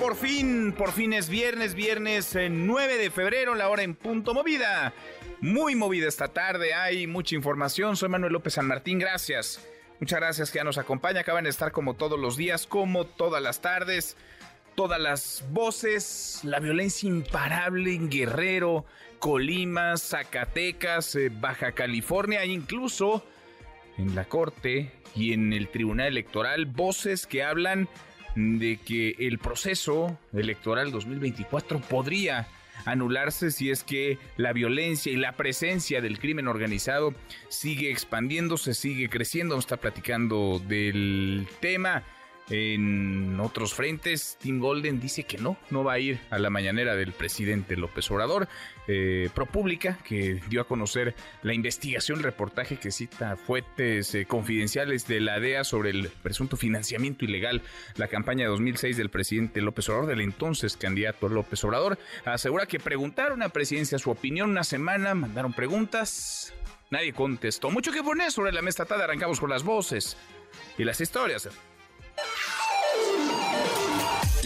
por fin, por fin es viernes, viernes 9 de febrero, la hora en punto movida. Muy movida esta tarde, hay mucha información. Soy Manuel López San Martín, gracias. Muchas gracias que ya nos acompaña. Acaban de estar como todos los días, como todas las tardes. Todas las voces, la violencia imparable en Guerrero, Colima, Zacatecas, eh, Baja California, incluso en la Corte y en el Tribunal Electoral, voces que hablan de que el proceso electoral 2024 podría anularse si es que la violencia y la presencia del crimen organizado sigue expandiéndose, sigue creciendo. Vamos a platicando del tema. En otros frentes, Tim Golden dice que no, no va a ir a la mañanera del presidente López Obrador. Eh, ProPública, que dio a conocer la investigación, reportaje que cita fuentes eh, confidenciales de la DEA sobre el presunto financiamiento ilegal, la campaña de 2006 del presidente López Obrador, del entonces candidato López Obrador, asegura que preguntaron a presidencia su opinión una semana, mandaron preguntas, nadie contestó. Mucho que poner sobre la mesa tarde, arrancamos con las voces y las historias.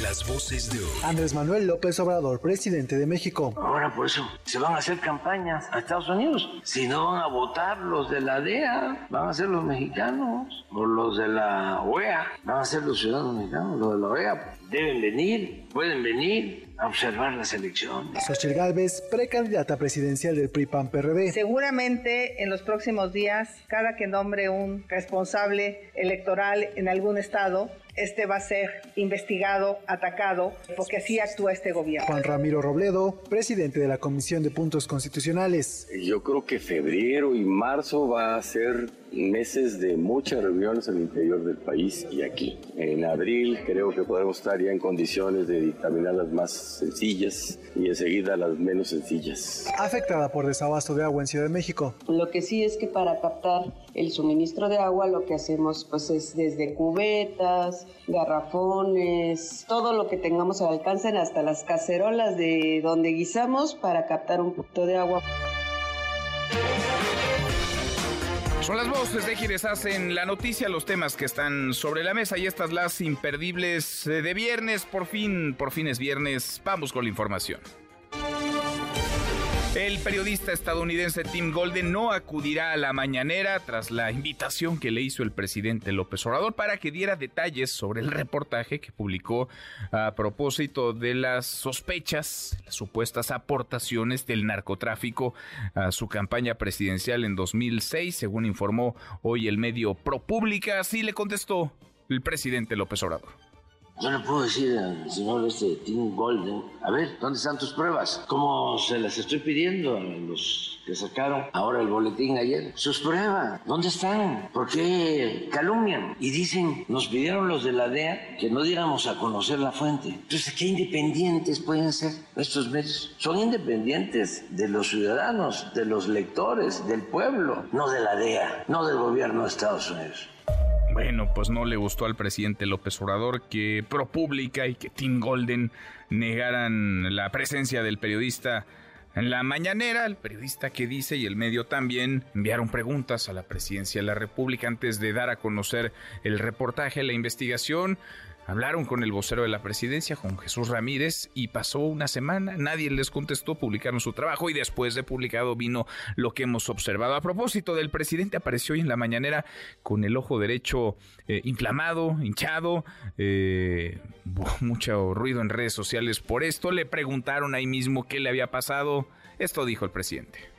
Las voces de hoy. Andrés Manuel López Obrador, presidente de México. Ahora por eso se van a hacer campañas a Estados Unidos. Si no van a votar los de la DEA, van a ser los mexicanos. O los de la OEA, van a ser los ciudadanos mexicanos. Los de la OEA deben venir, pueden venir a observar las elecciones. Xochitl Gálvez, precandidata presidencial del PRI-PAN-PRD. Seguramente en los próximos días, cada que nombre un responsable electoral en algún estado, este va a ser investigado, atacado, porque así actúa este gobierno. Juan Ramiro Robledo, presidente de la Comisión de Puntos Constitucionales. Yo creo que febrero y marzo va a ser meses de muchas reuniones al interior del país y aquí. En abril creo que podremos estar ya en condiciones de dictaminar las más sencillas y enseguida las menos sencillas. Afectada por desabasto de agua en Ciudad de México. Lo que sí es que para captar el suministro de agua lo que hacemos pues es desde cubetas, garrafones, todo lo que tengamos al alcance hasta las cacerolas de donde guisamos para captar un poquito de agua. Son las voces de quienes hacen la noticia, los temas que están sobre la mesa y estas las imperdibles eh, de viernes. Por fin, por fin es viernes. Vamos con la información. El periodista estadounidense Tim Golden no acudirá a la mañanera tras la invitación que le hizo el presidente López Obrador para que diera detalles sobre el reportaje que publicó a propósito de las sospechas, las supuestas aportaciones del narcotráfico a su campaña presidencial en 2006, según informó hoy el medio ProPública. Así le contestó el presidente López Obrador. Yo le puedo decir al señor este Tim Golden, a ver, ¿dónde están tus pruebas? Como se las estoy pidiendo a los que sacaron ahora el boletín ayer. Sus pruebas, ¿dónde están? ¿Por qué calumnian? Y dicen, nos pidieron los de la DEA que no diéramos a conocer la fuente. Entonces, ¿qué independientes pueden ser estos medios? Son independientes de los ciudadanos, de los lectores, del pueblo, no de la DEA, no del gobierno de Estados Unidos. Bueno, pues no le gustó al presidente López Obrador que ProPública y que Tim Golden negaran la presencia del periodista en la mañanera. El periodista que dice y el medio también enviaron preguntas a la presidencia de la República antes de dar a conocer el reportaje, la investigación. Hablaron con el vocero de la presidencia, Juan Jesús Ramírez, y pasó una semana, nadie les contestó, publicaron su trabajo y después de publicado vino lo que hemos observado. A propósito del presidente, apareció hoy en la mañanera con el ojo derecho eh, inflamado, hinchado, eh, mucho ruido en redes sociales por esto. Le preguntaron ahí mismo qué le había pasado. Esto dijo el presidente.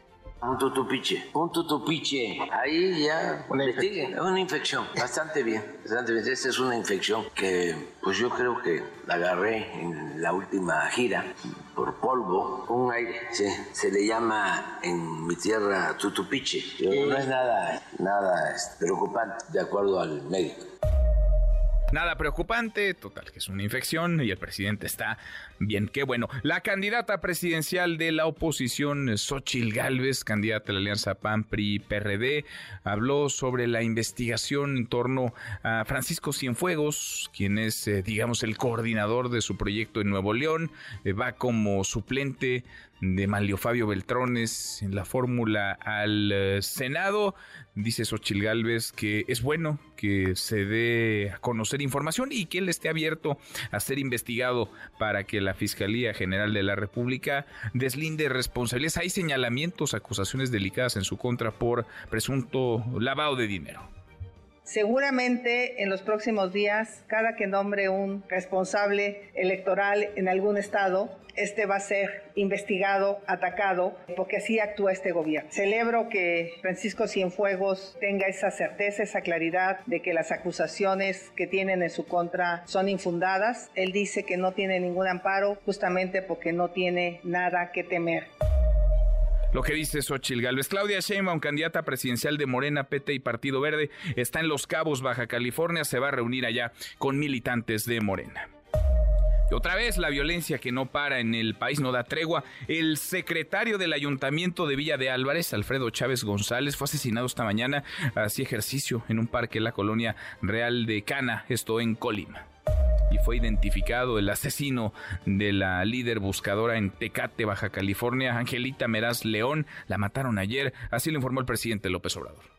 Un tutupiche, un tutupiche. Ahí ya investiguen. Es una infección, bastante bien, bastante bien. Esta es una infección que, pues yo creo que la agarré en la última gira por polvo, un aire. Sí, se le llama en mi tierra tutupiche. No es nada, nada este, preocupante, de acuerdo al médico. Nada preocupante, total, que es una infección y el presidente está bien. Qué bueno. La candidata presidencial de la oposición, Xochil Gálvez, candidata de la alianza PAN-PRI-PRD, habló sobre la investigación en torno a Francisco Cienfuegos, quien es, eh, digamos, el coordinador de su proyecto en Nuevo León. Eh, va como suplente de Manlio Fabio Beltrones en la fórmula al eh, Senado. Dice Xochil Gálvez que es bueno que se dé a conocer información y que él esté abierto a ser investigado para que la Fiscalía General de la República deslinde responsabilidades. Hay señalamientos, acusaciones delicadas en su contra por presunto lavado de dinero. Seguramente en los próximos días, cada que nombre un responsable electoral en algún estado, este va a ser investigado, atacado, porque así actúa este gobierno. Celebro que Francisco Cienfuegos tenga esa certeza, esa claridad de que las acusaciones que tienen en su contra son infundadas. Él dice que no tiene ningún amparo justamente porque no tiene nada que temer lo que dice Xochil Gálvez. Claudia Sheinbaum, candidata presidencial de Morena, PT y Partido Verde, está en Los Cabos, Baja California, se va a reunir allá con militantes de Morena. Y otra vez la violencia que no para en el país no da tregua. El secretario del ayuntamiento de Villa de Álvarez, Alfredo Chávez González, fue asesinado esta mañana. Hacía ejercicio en un parque en la colonia Real de Cana, esto en Colima y fue identificado el asesino de la líder buscadora en Tecate, Baja California, Angelita Meraz León. La mataron ayer, así lo informó el presidente López Obrador.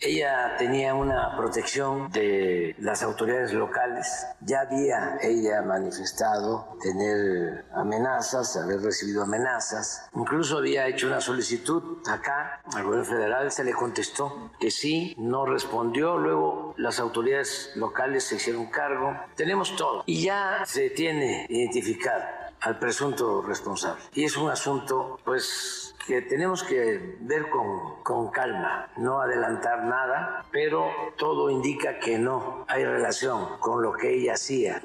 Ella tenía una protección de las autoridades locales. Ya había ella manifestado tener amenazas, haber recibido amenazas. Incluso había hecho una solicitud acá al gobierno federal. Se le contestó que sí, no respondió. Luego las autoridades locales se hicieron cargo. Tenemos todo. Y ya se tiene identificado al presunto responsable. Y es un asunto, pues, que tenemos que ver con, con calma, no adelantar nada, pero todo indica que no hay relación con lo que ella hacía.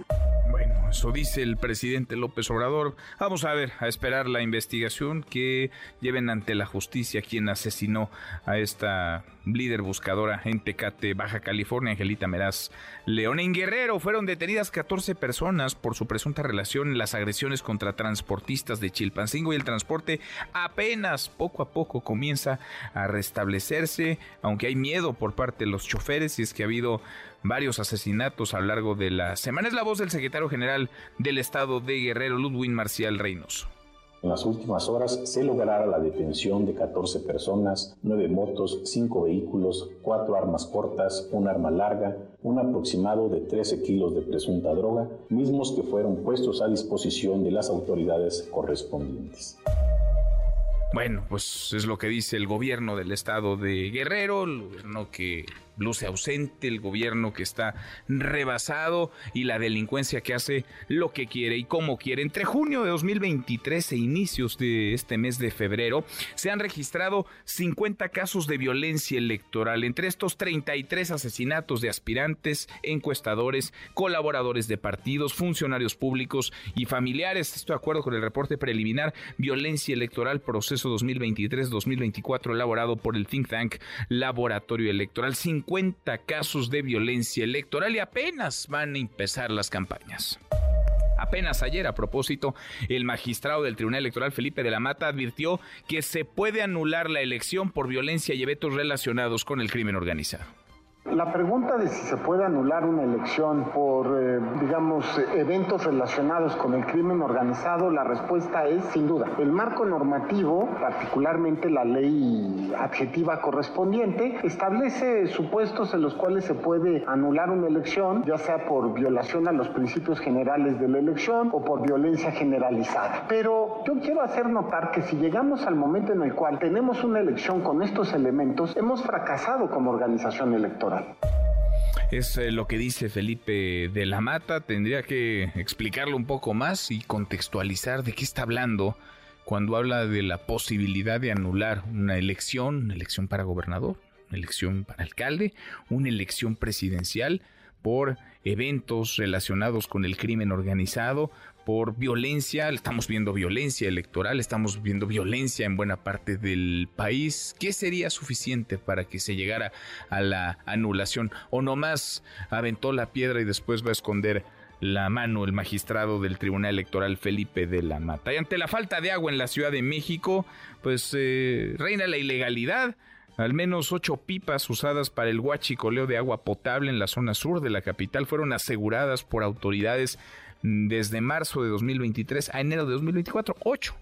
Eso dice el presidente López Obrador. Vamos a ver, a esperar la investigación que lleven ante la justicia quien asesinó a esta líder buscadora en Tecate, Baja California, Angelita Meraz León. En Guerrero fueron detenidas 14 personas por su presunta relación en las agresiones contra transportistas de Chilpancingo y el transporte apenas poco a poco comienza a restablecerse, aunque hay miedo por parte de los choferes y es que ha habido varios asesinatos a lo largo de la semana. Es la voz del secretario general del estado de Guerrero, Ludwig Marcial Reynoso. En las últimas horas se logrará la detención de 14 personas, 9 motos, 5 vehículos, 4 armas cortas, un arma larga, un aproximado de 13 kilos de presunta droga, mismos que fueron puestos a disposición de las autoridades correspondientes. Bueno, pues es lo que dice el gobierno del estado de Guerrero, el gobierno que luce ausente, el gobierno que está rebasado y la delincuencia que hace lo que quiere y como quiere. Entre junio de 2023 e inicios de este mes de febrero se han registrado 50 casos de violencia electoral, entre estos 33 asesinatos de aspirantes, encuestadores, colaboradores de partidos, funcionarios públicos y familiares. Estoy de acuerdo con el reporte preliminar Violencia Electoral Proceso 2023-2024 elaborado por el think tank Laboratorio Electoral. 50 casos de violencia electoral y apenas van a empezar las campañas. Apenas ayer, a propósito, el magistrado del Tribunal Electoral Felipe de la Mata advirtió que se puede anular la elección por violencia y eventos relacionados con el crimen organizado. La pregunta de si se puede anular una elección por, eh, digamos, eventos relacionados con el crimen organizado, la respuesta es sin duda. El marco normativo, particularmente la ley adjetiva correspondiente, establece supuestos en los cuales se puede anular una elección, ya sea por violación a los principios generales de la elección o por violencia generalizada. Pero yo quiero hacer notar que si llegamos al momento en el cual tenemos una elección con estos elementos, hemos fracasado como organización electoral. Es eh, lo que dice Felipe de la Mata. Tendría que explicarlo un poco más y contextualizar de qué está hablando cuando habla de la posibilidad de anular una elección, una elección para gobernador, una elección para alcalde, una elección presidencial por eventos relacionados con el crimen organizado, por violencia, estamos viendo violencia electoral, estamos viendo violencia en buena parte del país. ¿Qué sería suficiente para que se llegara a la anulación? ¿O nomás aventó la piedra y después va a esconder la mano el magistrado del Tribunal Electoral Felipe de la Mata? Y ante la falta de agua en la Ciudad de México, pues eh, reina la ilegalidad. Al menos ocho pipas usadas para el huachicoleo de agua potable en la zona sur de la capital fueron aseguradas por autoridades desde marzo de 2023 a enero de 2024. Ocho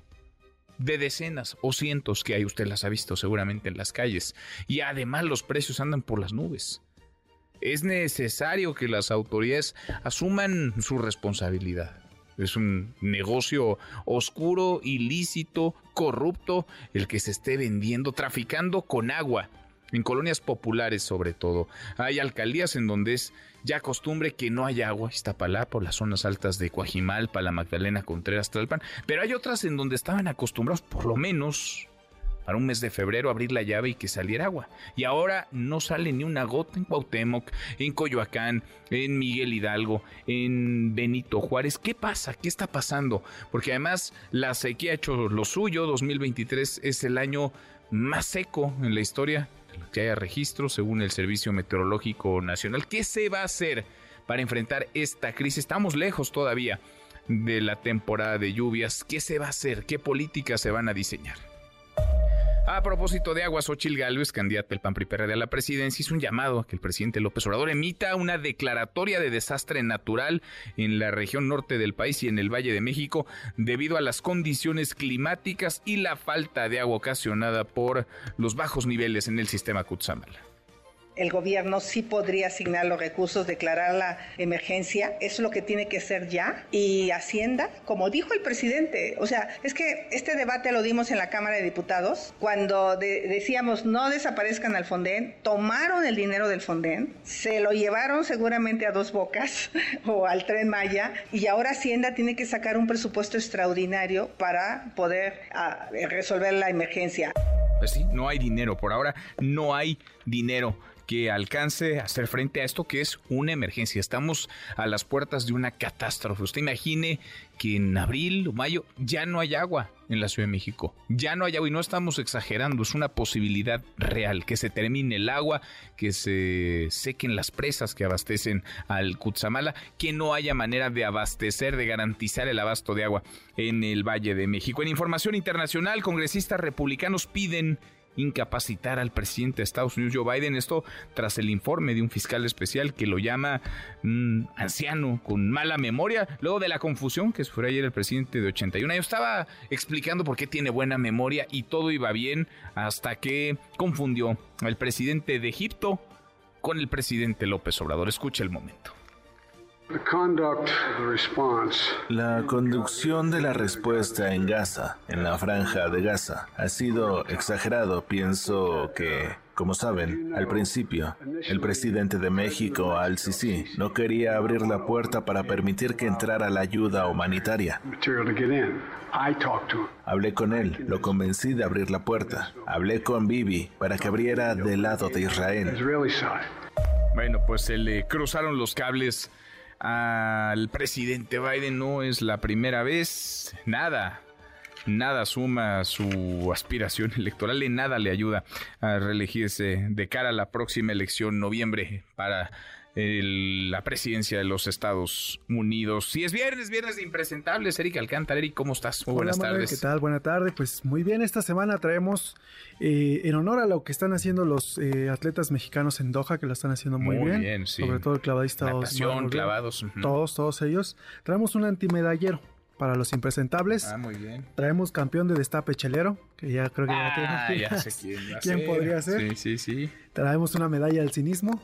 de decenas o cientos que hay, usted las ha visto seguramente en las calles. Y además los precios andan por las nubes. Es necesario que las autoridades asuman su responsabilidad. Es un negocio oscuro, ilícito, corrupto, el que se esté vendiendo, traficando con agua, en colonias populares sobre todo. Hay alcaldías en donde es ya costumbre que no haya agua, Iztapalapa por las zonas altas de Coajimalpa, la Magdalena Contreras, Tlalpan, pero hay otras en donde estaban acostumbrados por lo menos para un mes de febrero abrir la llave y que saliera agua. Y ahora no sale ni una gota en Cuauhtémoc, en Coyoacán, en Miguel Hidalgo, en Benito Juárez. ¿Qué pasa? ¿Qué está pasando? Porque además la sequía ha hecho lo suyo. 2023 es el año más seco en la historia que haya registro según el Servicio Meteorológico Nacional. ¿Qué se va a hacer para enfrentar esta crisis? Estamos lejos todavía de la temporada de lluvias. ¿Qué se va a hacer? ¿Qué políticas se van a diseñar? A propósito de aguas, Ochil Gálvez, candidata del PAN PRI a la presidencia, hizo un llamado a que el presidente López Obrador emita una declaratoria de desastre natural en la región norte del país y en el Valle de México debido a las condiciones climáticas y la falta de agua ocasionada por los bajos niveles en el sistema Cutzamala el gobierno sí podría asignar los recursos, declarar la emergencia, eso es lo que tiene que ser ya. Y Hacienda, como dijo el presidente, o sea, es que este debate lo dimos en la Cámara de Diputados, cuando decíamos no desaparezcan al Fonden, tomaron el dinero del Fonden, se lo llevaron seguramente a dos bocas o al tren Maya, y ahora Hacienda tiene que sacar un presupuesto extraordinario para poder ah, resolver la emergencia. Pues sí, no hay dinero por ahora, no hay dinero que alcance a hacer frente a esto que es una emergencia. Estamos a las puertas de una catástrofe. Usted imagine que en abril o mayo ya no hay agua en la Ciudad de México. Ya no hay agua y no estamos exagerando, es una posibilidad real que se termine el agua, que se sequen las presas que abastecen al Cutzamala, que no haya manera de abastecer, de garantizar el abasto de agua en el Valle de México. En información internacional, congresistas republicanos piden incapacitar al presidente de Estados Unidos, Joe Biden. Esto tras el informe de un fiscal especial que lo llama un anciano con mala memoria, luego de la confusión que fue ayer el presidente de 81 años. Estaba explicando por qué tiene buena memoria y todo iba bien hasta que confundió al presidente de Egipto con el presidente López Obrador. Escucha el momento. La conducción de la respuesta en Gaza, en la franja de Gaza, ha sido exagerado. Pienso que, como saben, al principio, el presidente de México, Al-Sisi, no quería abrir la puerta para permitir que entrara la ayuda humanitaria. Hablé con él, lo convencí de abrir la puerta. Hablé con Bibi para que abriera del lado de Israel. Bueno, pues se le cruzaron los cables al presidente Biden no es la primera vez. Nada, nada suma su aspiración electoral y nada le ayuda a reelegirse de cara a la próxima elección noviembre para la presidencia de los Estados Unidos. Si es viernes, viernes de impresentables, Eric Alcántara. Eric, ¿cómo estás? Muy buenas tardes. ¿Qué tal? Buenas tardes. Pues muy bien, esta semana traemos eh, en honor a lo que están haciendo los eh, atletas mexicanos en Doha, que lo están haciendo muy, bien. Sobre todo el clavadista. Natación, clavados. Todos, todos ellos. Traemos un antimedallero para los impresentables. Ah, muy bien. Traemos campeón de destape chelero, que ya creo que ya, ah, ya sé quién, ¿Quién podría ser. Sí, sí, sí. Traemos una medalla del cinismo.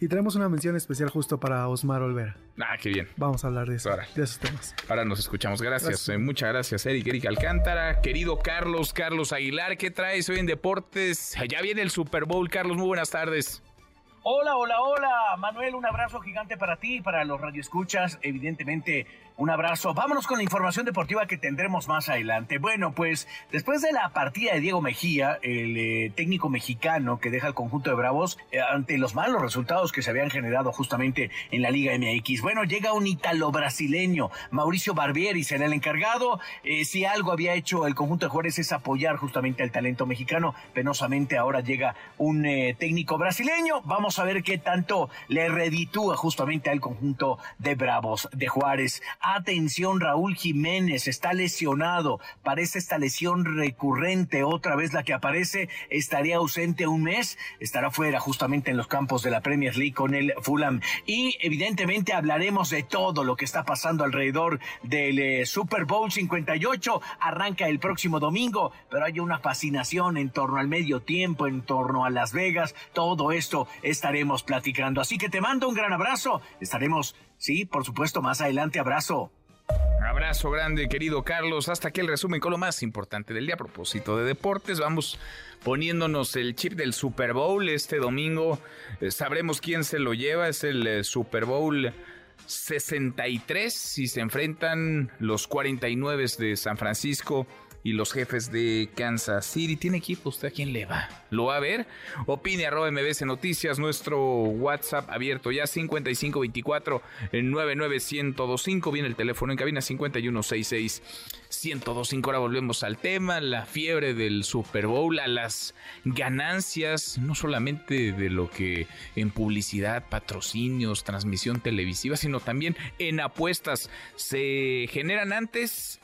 Y traemos una mención especial justo para Osmar Olvera. Ah, qué bien. Vamos a hablar de, eso, de esos temas. Ahora nos escuchamos. Gracias. Eh, muchas gracias, Eric. Eric Alcántara. Querido Carlos, Carlos Aguilar, ¿qué traes hoy en Deportes? Ya viene el Super Bowl. Carlos, muy buenas tardes. Hola, hola, hola. Manuel, un abrazo gigante para ti y para los radioescuchas. Evidentemente, un abrazo. Vámonos con la información deportiva que tendremos más adelante. Bueno, pues después de la partida de Diego Mejía, el eh, técnico mexicano que deja el conjunto de Bravos eh, ante los malos resultados que se habían generado justamente en la Liga MX. Bueno, llega un ítalo brasileño, Mauricio Barbieri será el encargado. Eh, si algo había hecho el conjunto de Juárez es apoyar justamente al talento mexicano, penosamente ahora llega un técnico brasileño. Vamos a ver qué tanto le reditúa justamente al conjunto de Bravos de Juárez. Atención, Raúl Jiménez está lesionado. Parece esta lesión recurrente, otra vez la que aparece. Estaría ausente un mes, estará fuera justamente en los campos de la Premier League con el Fulham. Y evidentemente hablaremos de todo lo que está pasando alrededor del eh, Super Bowl 58. Arranca el próximo domingo, pero hay una fascinación en torno al medio tiempo, en torno a Las Vegas. Todo esto estaremos platicando. Así que te mando un gran abrazo. Estaremos, sí, por supuesto, más adelante. Abrazo. Abrazo grande, querido Carlos. Hasta aquí el resumen con lo más importante del día. A propósito de deportes, vamos poniéndonos el chip del Super Bowl este domingo. Eh, sabremos quién se lo lleva. Es el eh, Super Bowl 63 si se enfrentan los 49 de San Francisco y los jefes de Kansas City. ¿Tiene equipo? ¿Usted a quién le va? ¿Lo va a ver? Opine arroba MBC Noticias, nuestro WhatsApp abierto ya 5524 99125. Viene el teléfono en cabina 5166 1025. Ahora volvemos al tema, la fiebre del Super Bowl, a las ganancias, no solamente de lo que en publicidad, patrocinios, transmisión televisiva, sino también en apuestas se generan antes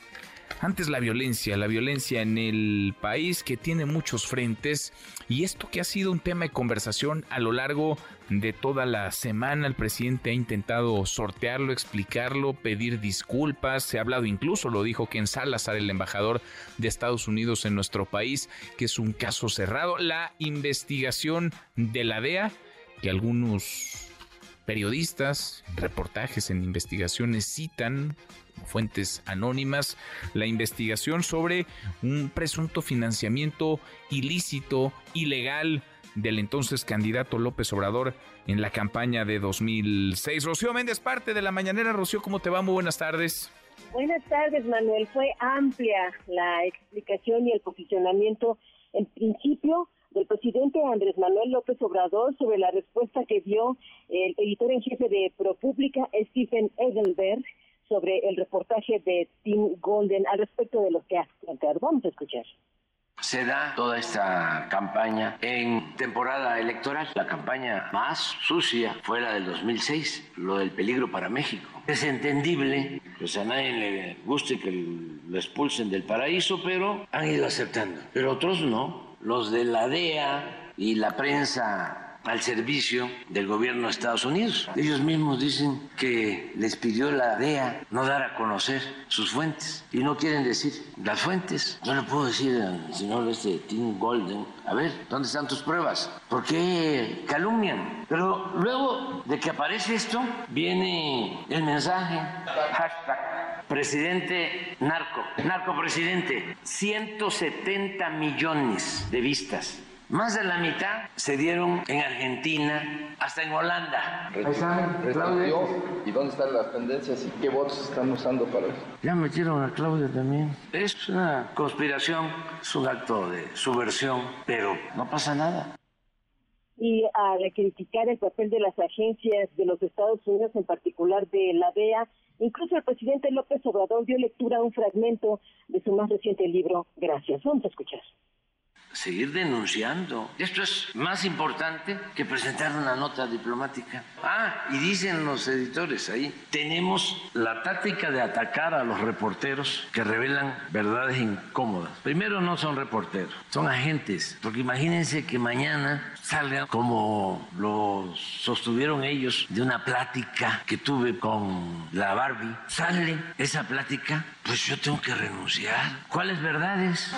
antes la violencia, la violencia en el país que tiene muchos frentes y esto que ha sido un tema de conversación a lo largo de toda la semana. El presidente ha intentado sortearlo, explicarlo, pedir disculpas. Se ha hablado incluso, lo dijo Ken Salazar, el embajador de Estados Unidos en nuestro país, que es un caso cerrado. La investigación de la DEA, que algunos periodistas, reportajes en investigaciones citan fuentes anónimas la investigación sobre un presunto financiamiento ilícito, ilegal del entonces candidato López Obrador en la campaña de 2006. Rocío Méndez, parte de la mañanera. Rocío, ¿cómo te va? Muy buenas tardes. Buenas tardes, Manuel. Fue amplia la explicación y el posicionamiento, en principio, del presidente Andrés Manuel López Obrador sobre la respuesta que dio el editor en jefe de ProPública, Stephen Edelberg, sobre el reportaje de Tim Golden al respecto de lo que ha planteado. Vamos a escuchar. Se da toda esta campaña en temporada electoral. La campaña más sucia fue la del 2006, lo del peligro para México. Es entendible, pues a nadie le guste que lo expulsen del paraíso, pero han ido aceptando. Pero otros no. Los de la DEA y la prensa al servicio del gobierno de Estados Unidos. Ellos mismos dicen que les pidió la DEA no dar a conocer sus fuentes y no quieren decir las fuentes. Yo le puedo decir al señor este Tim Golden, a ver, ¿dónde están tus pruebas? ¿Por qué calumnian? Pero luego de que aparece esto, viene el mensaje, hashtag, presidente narco, narco presidente, 170 millones de vistas más de la mitad se dieron en Argentina, hasta en Holanda. ¿Y dónde están las tendencias y qué votos están usando para eso? Ya metieron a Claudia también. Es una conspiración, es un acto de subversión, pero no pasa nada. Y al criticar el papel de las agencias de los Estados Unidos, en particular de la DEA, incluso el presidente López Obrador dio lectura a un fragmento de su más reciente libro. Gracias. Vamos a escuchar seguir denunciando. Esto es más importante que presentar una nota diplomática. Ah, y dicen los editores ahí, tenemos la táctica de atacar a los reporteros que revelan verdades incómodas. Primero no son reporteros, son agentes, porque imagínense que mañana salgan como lo sostuvieron ellos de una plática que tuve con la Barbie. Sale esa plática, pues yo tengo que renunciar. ¿Cuáles verdades?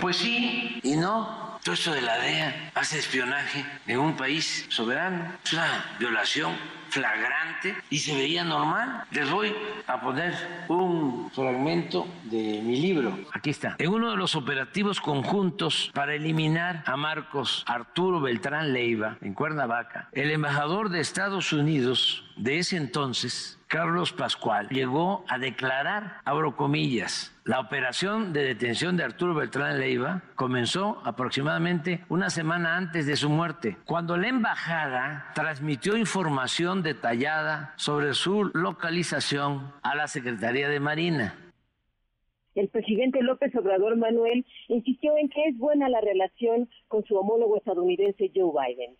Pues sí y no. Todo esto de la DEA hace espionaje en un país soberano. Es una violación flagrante y se veía normal. Les voy a poner un fragmento de mi libro. Aquí está. En uno de los operativos conjuntos para eliminar a Marcos Arturo Beltrán Leiva en Cuernavaca, el embajador de Estados Unidos de ese entonces, Carlos Pascual, llegó a declarar, abro comillas, la operación de detención de Arturo Beltrán Leiva comenzó aproximadamente una semana antes de su muerte, cuando la embajada transmitió información detallada sobre su localización a la Secretaría de Marina. El presidente López Obrador Manuel insistió en que es buena la relación con su homólogo estadounidense Joe Biden.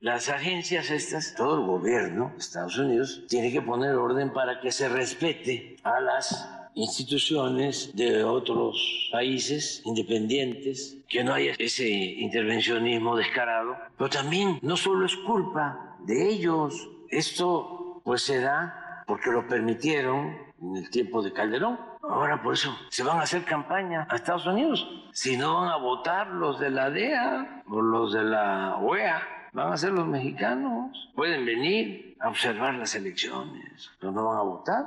Las agencias estas, todo el gobierno de Estados Unidos tiene que poner orden para que se respete a las instituciones de otros países independientes, que no haya ese intervencionismo descarado, pero también no solo es culpa de ellos, esto pues se da porque lo permitieron en el tiempo de Calderón. Ahora por eso se van a hacer campaña a Estados Unidos. Si no van a votar los de la DEA o los de la OEA, van a ser los mexicanos. Pueden venir a observar las elecciones, pero no van a votar.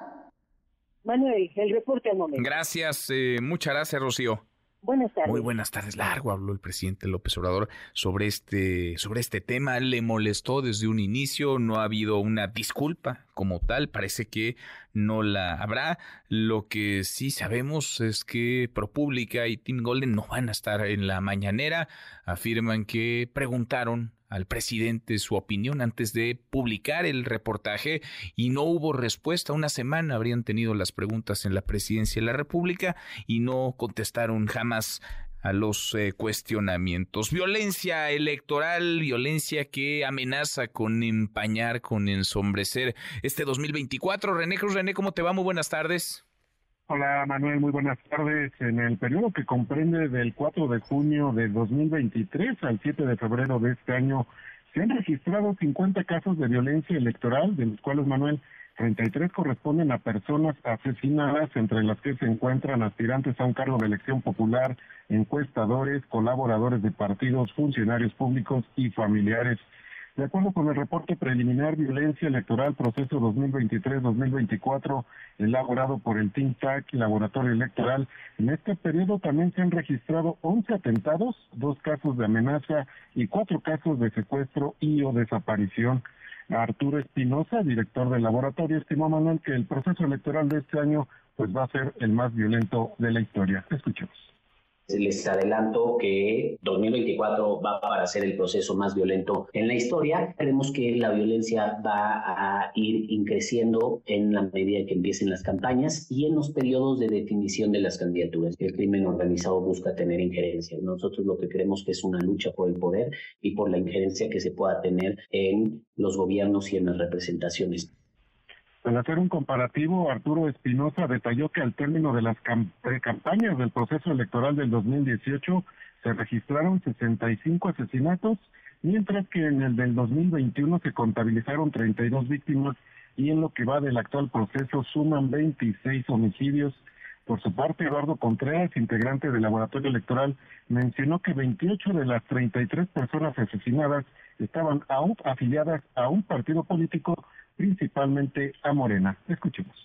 Manuel, el reporte al momento. Gracias, eh, muchas gracias, Rocío. Buenas tardes. Muy buenas tardes. Largo habló el presidente López Obrador sobre este, sobre este tema. Le molestó desde un inicio. No ha habido una disculpa como tal. Parece que no la habrá. Lo que sí sabemos es que ProPublica y Tim Golden no van a estar en la mañanera. Afirman que preguntaron al presidente su opinión antes de publicar el reportaje y no hubo respuesta. Una semana habrían tenido las preguntas en la presidencia de la República y no contestaron jamás a los eh, cuestionamientos. Violencia electoral, violencia que amenaza con empañar, con ensombrecer este 2024. René Cruz, René, ¿cómo te va? Muy buenas tardes. Hola Manuel, muy buenas tardes. En el periodo que comprende del 4 de junio de 2023 al 7 de febrero de este año, se han registrado 50 casos de violencia electoral, de los cuales, Manuel, 33 corresponden a personas asesinadas, entre las que se encuentran aspirantes a un cargo de elección popular, encuestadores, colaboradores de partidos, funcionarios públicos y familiares. De acuerdo con el reporte preliminar Violencia Electoral Proceso 2023-2024 elaborado por el Think Tank Laboratorio Electoral, en este periodo también se han registrado 11 atentados, dos casos de amenaza y cuatro casos de secuestro y o desaparición. Arturo Espinosa, director del laboratorio, estimó Manuel que el proceso electoral de este año pues va a ser el más violento de la historia. Escuchemos. Les adelanto que 2024 va para ser el proceso más violento en la historia. Creemos que la violencia va a ir increciendo en la medida que empiecen las campañas y en los periodos de definición de las candidaturas. El crimen organizado busca tener injerencia. Nosotros lo que creemos que es una lucha por el poder y por la injerencia que se pueda tener en los gobiernos y en las representaciones. Al hacer un comparativo, Arturo Espinosa detalló que al término de las campañas del proceso electoral del 2018 se registraron 65 asesinatos, mientras que en el del 2021 se contabilizaron 32 víctimas y en lo que va del actual proceso suman 26 homicidios. Por su parte, Eduardo Contreras, integrante del laboratorio electoral, mencionó que 28 de las 33 personas asesinadas estaban aún afiliadas a un partido político principalmente a Morena. Escuchemos.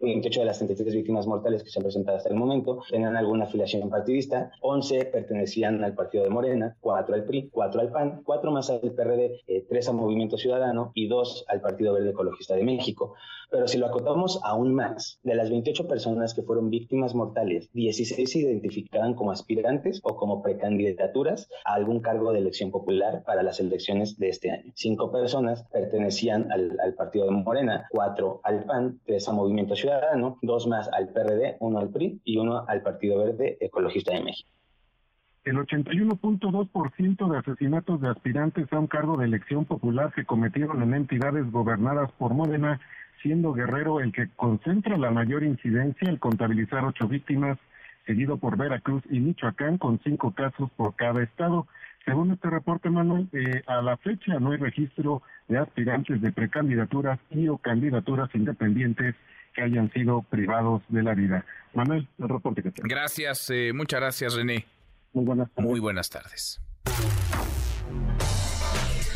28 de las 33 víctimas mortales que se han presentado hasta el momento tenían alguna afiliación partidista, 11 pertenecían al partido de Morena, 4 al PRI, 4 al PAN, 4 más al PRD, 3 eh, al Movimiento Ciudadano y 2 al Partido Verde Ecologista de México. Pero si lo acotamos aún más, de las 28 personas que fueron víctimas mortales, 16 se identificaban como aspirantes o como precandidaturas a algún cargo de elección popular para las elecciones de este año. 5 personas pertenecían al, al Partido de Morena, 4 al PAN, 3 al Movimiento Ciudadano, dos más al PRD, uno al PRI y uno al Partido Verde Ecologista de. El 81.2% de asesinatos de aspirantes a un cargo de elección popular se cometieron en entidades gobernadas por Modena, siendo Guerrero el que concentra la mayor incidencia al contabilizar ocho víctimas, seguido por Veracruz y Michoacán con cinco casos por cada estado. Según este reporte, Manuel, eh, a la fecha no hay registro de aspirantes de precandidaturas y o candidaturas independientes que hayan sido privados de la vida. Manuel, el reporte que tengo. Gracias, eh, muchas gracias, René. Muy buenas tardes. Muy buenas tardes.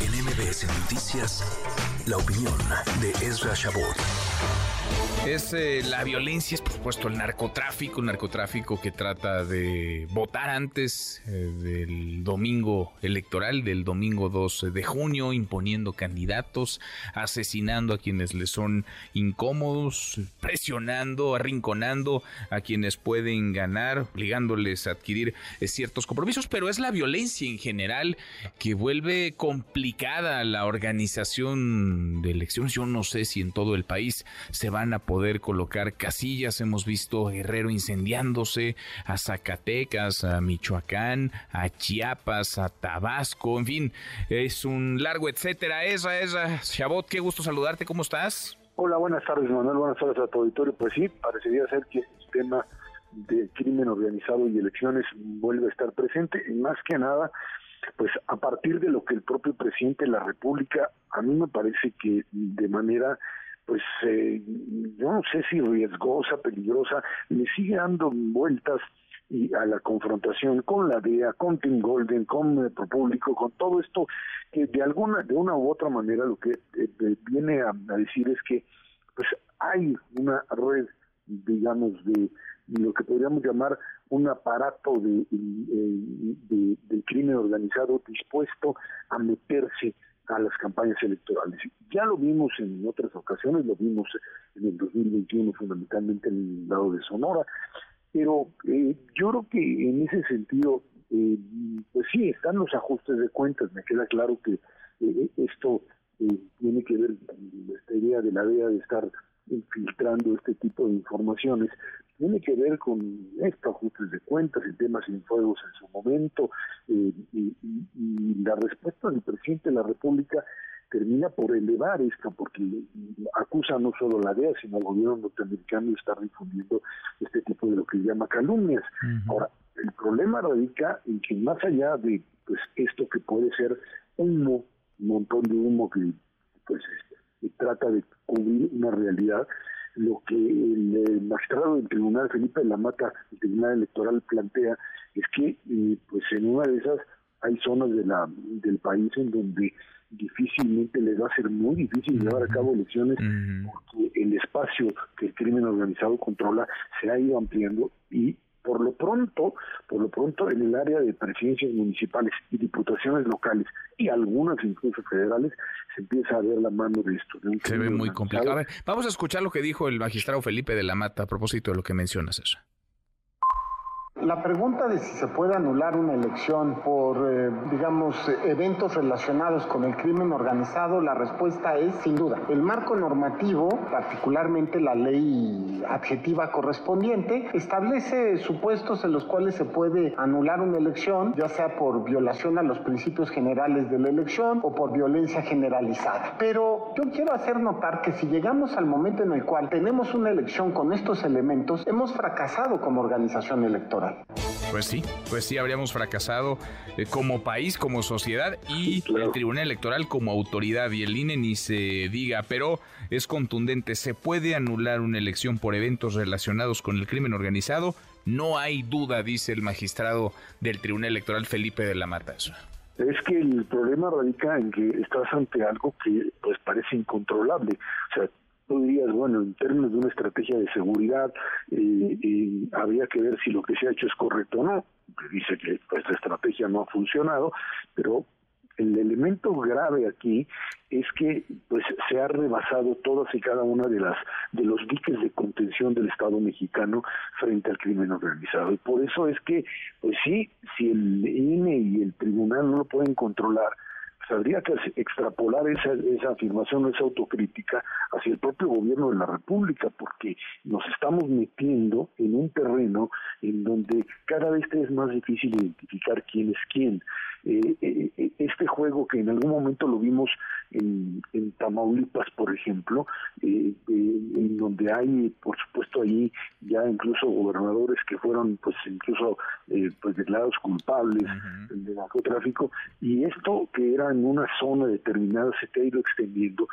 MBS Noticias, la opinión de Ezra Shabot. Es eh, la violencia, es por supuesto el narcotráfico, un narcotráfico que trata de votar antes eh, del domingo electoral, del domingo 12 de junio, imponiendo candidatos, asesinando a quienes le son incómodos, presionando, arrinconando a quienes pueden ganar, obligándoles a adquirir eh, ciertos compromisos, pero es la violencia en general que vuelve complicada la organización de elecciones. Yo no sé si en todo el país se van a poder colocar casillas. Hemos visto Guerrero incendiándose, a Zacatecas, a Michoacán, a Chiapas, a Tabasco, en fin, es un largo etcétera. Esa, esa, Chabot, qué gusto saludarte, ¿cómo estás? Hola, buenas tardes, Manuel, buenas tardes a tu auditorio. Pues sí, parecería ser que el tema de crimen organizado y elecciones vuelve a estar presente y más que nada pues a partir de lo que el propio presidente de la República, a mí me parece que de manera pues eh, yo no sé si riesgosa, peligrosa, le sigue dando vueltas y a la confrontación con la DEA, con Tim Golden, con el público, con todo esto que de alguna, de una u otra manera lo que eh, eh, viene a, decir es que pues hay una red, digamos, de lo que podríamos llamar un aparato de, de, de crimen organizado dispuesto a meterse a las campañas electorales. Ya lo vimos en otras ocasiones, lo vimos en el 2021 fundamentalmente en el lado de Sonora, pero eh, yo creo que en ese sentido, eh, pues sí, están los ajustes de cuentas, me queda claro que eh, esto tiene que ver con esta idea de la DEA de estar infiltrando este tipo de informaciones, tiene que ver con estos ajustes de cuentas y temas sin fuegos en su momento, eh, y, la respuesta del presidente de la República termina por elevar esto, porque acusa no solo la DEA, sino al gobierno norteamericano de estar difundiendo este tipo de lo que llama calumnias. Ahora, el problema radica en que más allá de pues esto que puede ser humo, un montón de humo que pues este, trata de cubrir una realidad, lo que el, magistrado del tribunal Felipe de la Mata, el tribunal electoral plantea es que eh, pues en una de esas hay zonas de la del país en donde difícilmente les va a ser muy difícil llevar a cabo elecciones porque el espacio que el crimen organizado controla se ha ido ampliando y por lo pronto, por lo pronto en el área de presidencias municipales y diputaciones locales y algunas incluso federales se empieza a ver la mano de esto. se ve muy complicado. vamos a escuchar lo que dijo el magistrado Felipe de la Mata a propósito de lo que mencionas eso. La pregunta de si se puede anular una elección por, eh, digamos, eventos relacionados con el crimen organizado, la respuesta es sin duda. El marco normativo, particularmente la ley adjetiva correspondiente, establece supuestos en los cuales se puede anular una elección, ya sea por violación a los principios generales de la elección o por violencia generalizada. Pero yo quiero hacer notar que si llegamos al momento en el cual tenemos una elección con estos elementos, hemos fracasado como organización electoral. Pues sí, pues sí, habríamos fracasado eh, como país, como sociedad y el Tribunal Electoral como autoridad y el INE ni se diga, pero es contundente, se puede anular una elección por eventos relacionados con el crimen organizado, no hay duda, dice el magistrado del Tribunal Electoral Felipe de la Mata. Es que el problema radica en que estás ante algo que pues parece incontrolable, o sea, tú dirías, bueno, en términos de una estrategia de seguridad, eh, habría que ver si lo que se ha hecho es correcto o no. Dice que esta estrategia no ha funcionado, pero el elemento grave aquí es que pues se ha rebasado todas y cada una de las de los diques de contención del Estado mexicano frente al crimen organizado y por eso es que pues sí si el INE y el tribunal no lo pueden controlar pues habría que extrapolar esa, esa afirmación, esa autocrítica hacia el propio gobierno de la República, porque nos estamos metiendo en un terreno en donde cada vez es más difícil identificar quién es quién. Eh, eh, eh, este juego que en algún momento lo vimos en, en Tamaulipas, por ejemplo, en donde hay, por supuesto, ahí ya incluso gobernadores que fueron, pues, incluso, pues, declarados culpables de narcotráfico, y esto que era en una zona determinada se te ha ido extendiendo.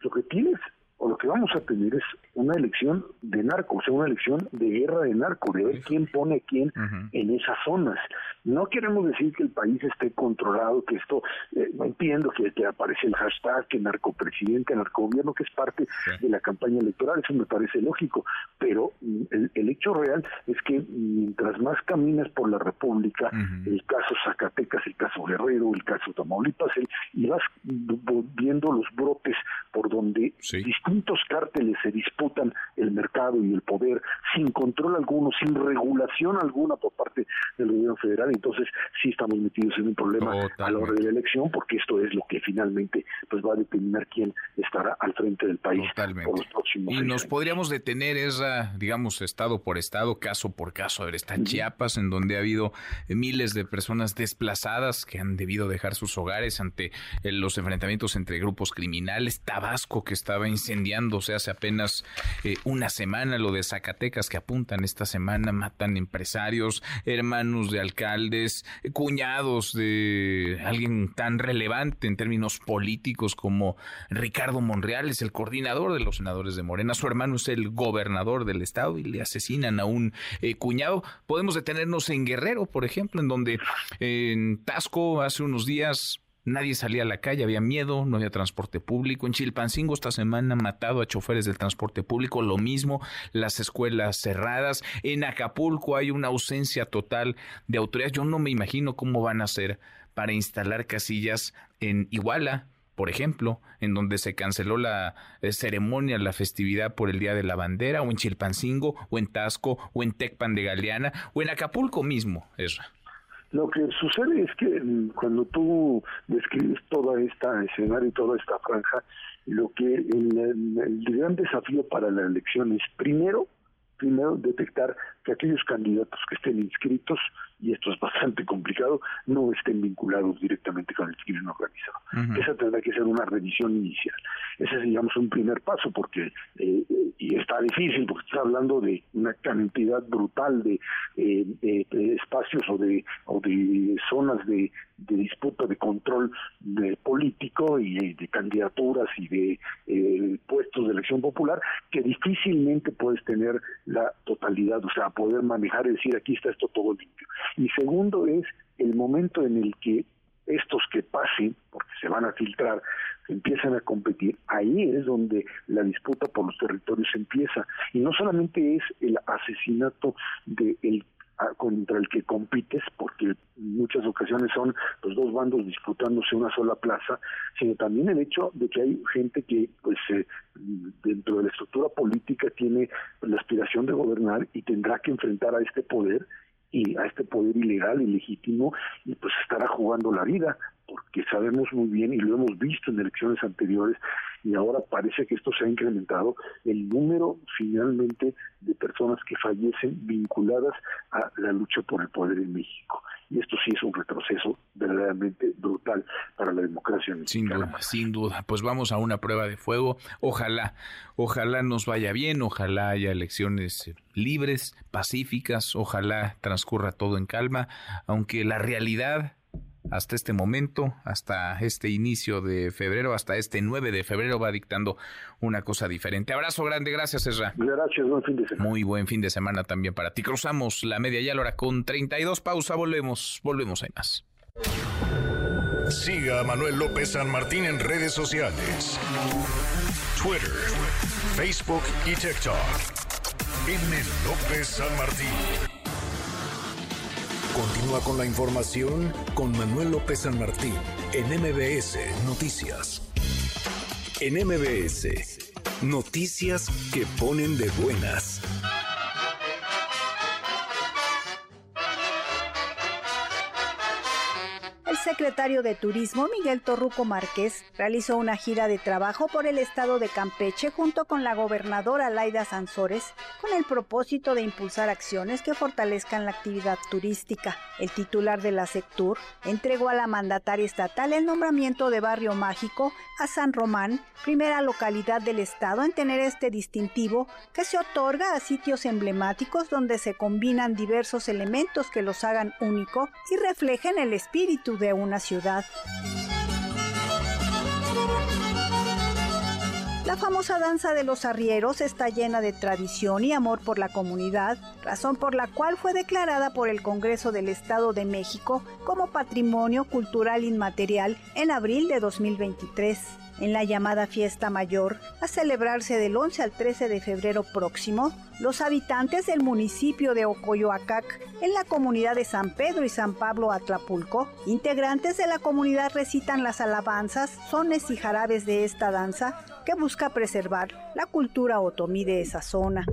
Lo que tienes o lo que vamos a tener es una elección de narco, o sea, una elección de guerra de narco, de ver quién pone quién en esas zonas. No queremos decir que el país esté controlado, que esto, eh, no entiendo que, que, aparece el hashtag, que narcopresidente, narcogobierno, que es parte de la campaña electoral, eso me parece lógico, pero mm, el, hecho real es que mientras más caminas por la República, el caso Zacatecas, el caso Guerrero, el caso Tamaulipas, y vas viendo los brotes por donde distintos cárteles se disputan el mercado y el poder sin control alguno, sin regulación alguna por parte del gobierno federal, entonces sí estamos metidos en un problema a la hora de la elección, porque esto es lo que finalmente pues va a determinar quién estará al frente del país por los próximos Y nos podríamos detener esa, digamos, estado por estado, caso por caso. A ver, está Chiapas, en donde ha habido miles de personas desplazadas que han debido dejar sus hogares ante eh, los enfrentamientos entre grupos criminales. Tabasco, que estaba incendiándose hace apenas eh, una semana, lo de Zacatecas, que apuntan esta semana, matan empresarios, hermanos de alcaldes, cuñados de alguien tan relevante en términos políticos como Ricardo Monreal, es el coordinador de los senadores de Morena, su hermano es el gobernador del estado y le asesinan a un eh, cuñado. Podemos detenernos en Guerrero, por ejemplo, en donde en Tasco hace unos días Nadie salía a la calle, había miedo, no había transporte público. En Chilpancingo esta semana matado a choferes del transporte público, lo mismo, las escuelas cerradas. En Acapulco hay una ausencia total de autoridades. Yo no me imagino cómo van a hacer para instalar casillas en Iguala, por ejemplo, en donde se canceló la eh, ceremonia, la festividad por el Día de la Bandera, o en Chilpancingo, o en Tasco, o en Tecpan de Galeana, o en Acapulco mismo, Esra. Lo que sucede es que mm, cuando tú describes toda esta escenario y toda esta franja, lo que el, gran desafío para la elección es primero, primero detectar que aquellos candidatos que estén inscritos, y esto es bastante complicado, no estén vinculados directamente con el crimen organizado. Esa tendrá que ser una revisión inicial. Ese es, digamos, un primer paso, porque, eh, y está difícil, porque estás hablando de una cantidad brutal de, eh, espacios o de, o de zonas de, disputa, de control de político y de candidaturas y de eh, puestos de elección popular, que difícilmente puedes tener la totalidad, o sea, poder manejar y decir aquí está esto todo limpio. Y segundo es el momento en el que estos que pasen, porque se van a filtrar, empiezan a competir, ahí es donde la disputa por los territorios empieza. Y no solamente es el asesinato de el contra el que compites, porque en muchas ocasiones son los dos bandos disputándose una sola plaza, sino también el hecho de que hay gente que, pues, eh, dentro de la estructura política tiene la aspiración de gobernar y tendrá que enfrentar a este poder y a este poder ilegal, ilegítimo, y pues estará jugando la vida, porque sabemos muy bien y lo hemos visto en elecciones anteriores, y ahora parece que esto se ha incrementado, el número finalmente de personas que fallecen vinculadas a la lucha por el poder en México. Y esto sí es un retroceso verdaderamente brutal para la democracia Sin duda, sin duda. Pues vamos a una prueba de fuego. Ojalá, ojalá nos vaya bien, ojalá haya elecciones eh, libres, pacíficas, ojalá transcurra todo en calma, aunque la realidad hasta este momento, hasta este inicio de febrero, hasta este 9 de febrero va dictando una cosa diferente. Abrazo grande, gracias Ezra. Gracias, buen fin de semana. Muy buen fin de semana también para ti. Cruzamos la media ya hora con 32 pausa, volvemos, volvemos, hay más. Siga a Manuel López San Martín en redes sociales. Twitter, Facebook y TikTok. M. López San Martín. Continúa con la información con Manuel López San Martín en MBS Noticias. En MBS, noticias que ponen de buenas. Secretario de Turismo, Miguel Torruco Márquez, realizó una gira de trabajo por el estado de Campeche junto con la gobernadora Laida Sansores con el propósito de impulsar acciones que fortalezcan la actividad turística. El titular de la Sectur entregó a la mandataria estatal el nombramiento de Barrio Mágico a San Román, primera localidad del estado en tener este distintivo que se otorga a sitios emblemáticos donde se combinan diversos elementos que los hagan único y reflejen el espíritu de una ciudad. La famosa danza de los arrieros está llena de tradición y amor por la comunidad, razón por la cual fue declarada por el Congreso del Estado de México como Patrimonio Cultural Inmaterial en abril de 2023 en la llamada fiesta mayor, a celebrarse del 11 al 13 de febrero próximo, los habitantes del municipio de Ocoyoacac, en la comunidad de San Pedro y San Pablo Atlapulco, integrantes de la comunidad recitan las alabanzas, sones y jarabes de esta danza que busca preservar la cultura otomí de esa zona.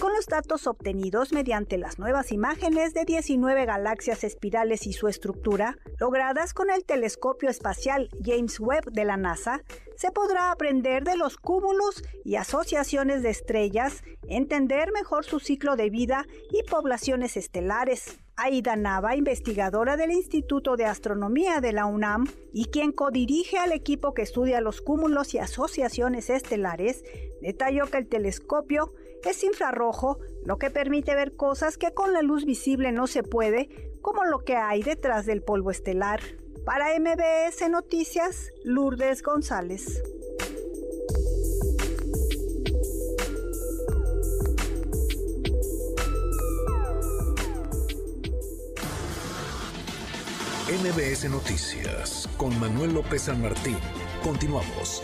Con los datos obtenidos mediante las nuevas imágenes de 19 galaxias espirales y su estructura, logradas con el telescopio espacial James Webb de la NASA, se podrá aprender de los cúmulos y asociaciones de estrellas, entender mejor su ciclo de vida y poblaciones estelares. Aida Nava, investigadora del Instituto de Astronomía de la UNAM y quien codirige al equipo que estudia los cúmulos y asociaciones estelares, detalló que el telescopio es infrarrojo, lo que permite ver cosas que con la luz visible no se puede, como lo que hay detrás del polvo estelar. Para MBS Noticias, Lourdes González. MBS Noticias con Manuel López San Martín. Continuamos.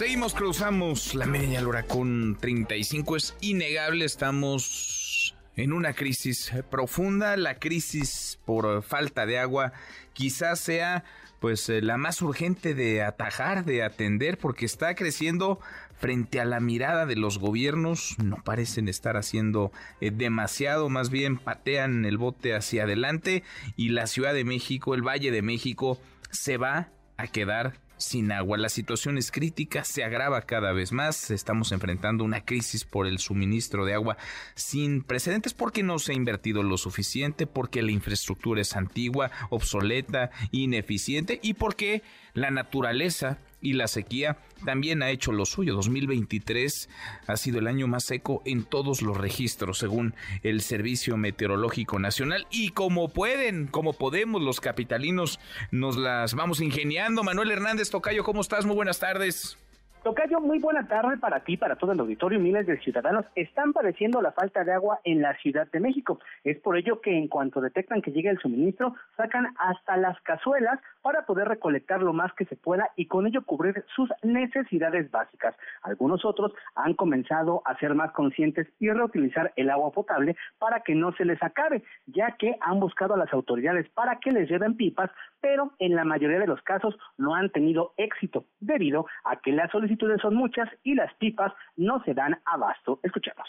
Seguimos, cruzamos la media hora con 35. Es innegable, estamos en una crisis profunda. La crisis por falta de agua quizás sea pues eh, la más urgente de atajar, de atender, porque está creciendo frente a la mirada de los gobiernos. No parecen estar haciendo eh, demasiado, más bien patean el bote hacia adelante y la Ciudad de México, el Valle de México, se va a quedar sin agua. La situación es crítica, se agrava cada vez más. Estamos enfrentando una crisis por el suministro de agua sin precedentes porque no se ha invertido lo suficiente, porque la infraestructura es antigua, obsoleta, ineficiente y porque la naturaleza y la sequía también ha hecho lo suyo. 2023 ha sido el año más seco en todos los registros, según el Servicio Meteorológico Nacional. Y como pueden, como podemos, los capitalinos nos las vamos ingeniando. Manuel Hernández Tocayo, ¿cómo estás? Muy buenas tardes. Tocayo, muy buena tarde para ti, para todo el auditorio. Miles de ciudadanos están padeciendo la falta de agua en la Ciudad de México. Es por ello que en cuanto detectan que llega el suministro, sacan hasta las cazuelas para poder recolectar lo más que se pueda y con ello cubrir sus necesidades básicas. Algunos otros han comenzado a ser más conscientes y reutilizar el agua potable para que no se les acabe, ya que han buscado a las autoridades para que les lleven pipas, pero en la mayoría de los casos no han tenido éxito debido a que las solicitudes son muchas y las pipas no se dan abasto. Escuchemos.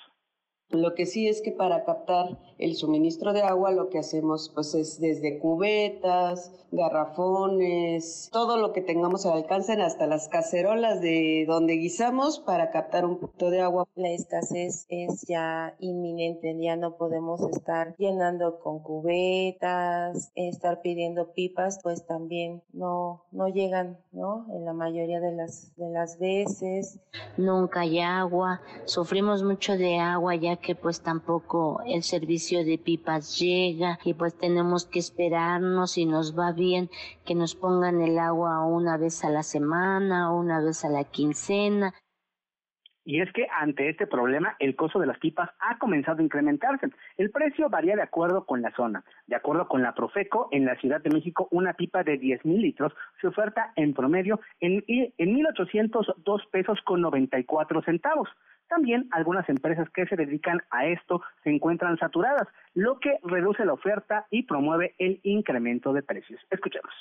Lo que sí es que para captar el suministro de agua lo que hacemos pues es desde cubetas, garrafones, todo lo que tengamos al alcance hasta las cacerolas de donde guisamos para captar un poquito de agua. La escasez es ya inminente, ya no podemos estar llenando con cubetas, estar pidiendo pipas, pues también no no llegan, ¿no? En la mayoría de las de las veces. Nunca hay agua, sufrimos mucho de agua ya que pues tampoco el servicio de pipas llega y pues tenemos que esperarnos y nos va bien que nos pongan el agua una vez a la semana, una vez a la quincena. Y es que ante este problema el costo de las pipas ha comenzado a incrementarse. El precio varía de acuerdo con la zona. De acuerdo con la Profeco, en la Ciudad de México una pipa de 10 mil litros se oferta en promedio en, en 1.802 pesos con 94 centavos. También algunas empresas que se dedican a esto se encuentran saturadas, lo que reduce la oferta y promueve el incremento de precios. Escuchemos.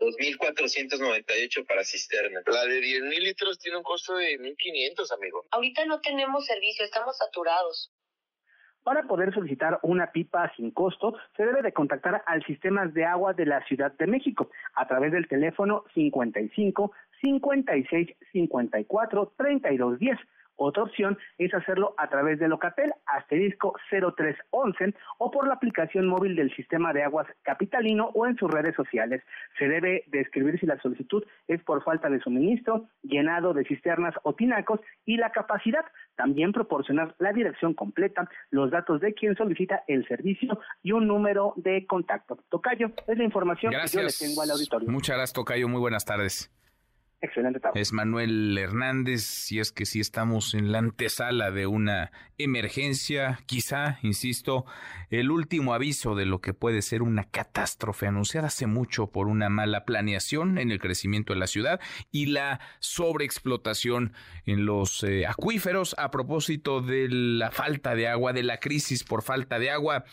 2.498 para cisterna. La de 10.000 litros tiene un costo de 1.500, amigo. Ahorita no tenemos servicio, estamos saturados. Para poder solicitar una pipa sin costo, se debe de contactar al sistema de agua de la Ciudad de México a través del teléfono 55 56 54 32 10 otra opción es hacerlo a través de Locatel asterisco 0311 o por la aplicación móvil del sistema de aguas capitalino o en sus redes sociales. Se debe describir si la solicitud es por falta de suministro, llenado de cisternas o tinacos y la capacidad. también proporcionar la dirección completa, los datos de quien solicita el servicio y un número de contacto. Tocayo, es la información que yo le tengo al auditorio. Muchas gracias, Tocayo. Muy buenas tardes. Excelente. Es Manuel Hernández, si es que sí estamos en la antesala de una emergencia, quizá, insisto, el último aviso de lo que puede ser una catástrofe anunciada hace mucho por una mala planeación en el crecimiento de la ciudad y la sobreexplotación en los eh, acuíferos a propósito de la falta de agua, de la crisis por falta de agua.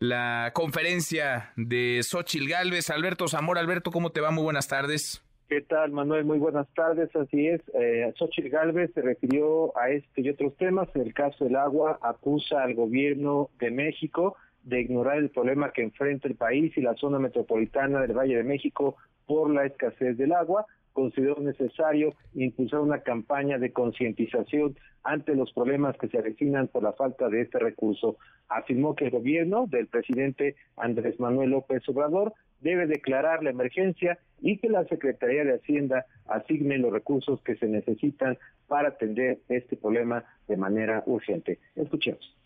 La conferencia de Xochil Gálvez, Alberto Zamora, Alberto, ¿cómo te va? Muy buenas tardes. ¿Qué tal, Manuel? Muy buenas tardes. Así es, eh, Xochitl Galvez se refirió a este y otros temas. En el caso del agua, acusa al gobierno de México de ignorar el problema que enfrenta el país y la zona metropolitana del Valle de México por la escasez del agua. Consideró necesario impulsar una campaña de concientización ante los problemas que se avecinan por la falta de este recurso. Afirmó que el gobierno del presidente Andrés Manuel López Obrador debe declarar la emergencia y que la Secretaría de Hacienda asigne los recursos que se necesitan para atender este problema de manera urgente. Escuchemos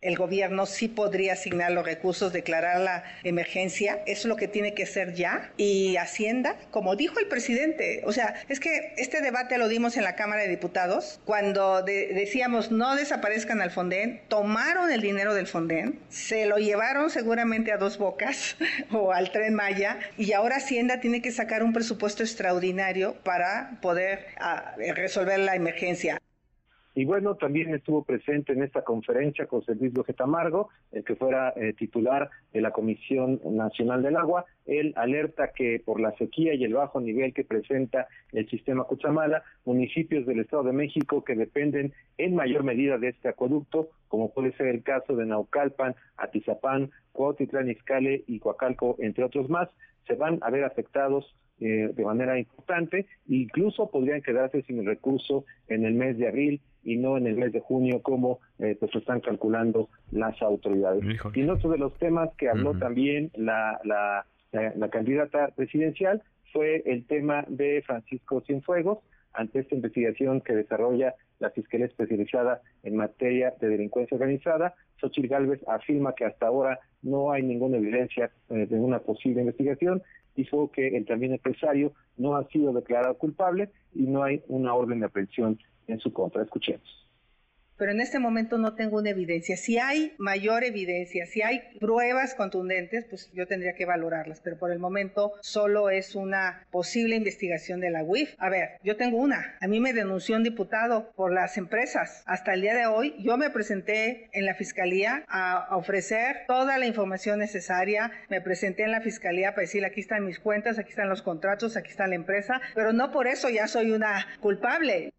el gobierno sí podría asignar los recursos, declarar la emergencia, eso es lo que tiene que ser ya. Y Hacienda, como dijo el presidente, o sea, es que este debate lo dimos en la Cámara de Diputados, cuando decíamos no desaparezcan al Fonden, tomaron el dinero del Fonden, se lo llevaron seguramente a dos bocas o al tren Maya, y ahora Hacienda tiene que sacar un presupuesto extraordinario para poder ah, resolver la emergencia. Y bueno, también estuvo presente en esta conferencia José Luis Getamargo, el que fuera eh, titular de la Comisión Nacional del Agua. Él alerta que por la sequía y el bajo nivel que presenta el sistema Cuchamala, municipios del Estado de México que dependen en mayor medida de este acueducto, como puede ser el caso de Naucalpan, Atizapán, Cuautitlán Izcalli y Coacalco, entre otros más, se van a ver afectados eh, de manera importante, incluso podrían quedarse sin el recurso en el mes de abril y no en el mes de junio como eh, pues están calculando las autoridades. Y otro de los temas que habló también la, la, la, candidata presidencial fue el tema de Francisco Cienfuegos ante esta investigación que desarrolla la Fiscalía Especializada en materia de delincuencia organizada. Xochitl Gálvez afirma que hasta ahora no hay ninguna evidencia eh, de una posible investigación dijo que el también empresario no ha sido declarado culpable y no hay una orden de aprehensión en su contra. Escuchemos pero en este momento no tengo una evidencia. Si hay mayor evidencia, si hay pruebas contundentes, pues yo tendría que valorarlas, pero por el momento solo es una posible investigación de la UIF. A ver, yo tengo una. A mí me denunció un diputado por las empresas. Hasta el día de hoy yo me presenté en la fiscalía a ofrecer toda la información necesaria. Me presenté en la fiscalía para decir aquí están mis cuentas, aquí están los contratos, aquí está la empresa, pero no por eso ya soy una culpable.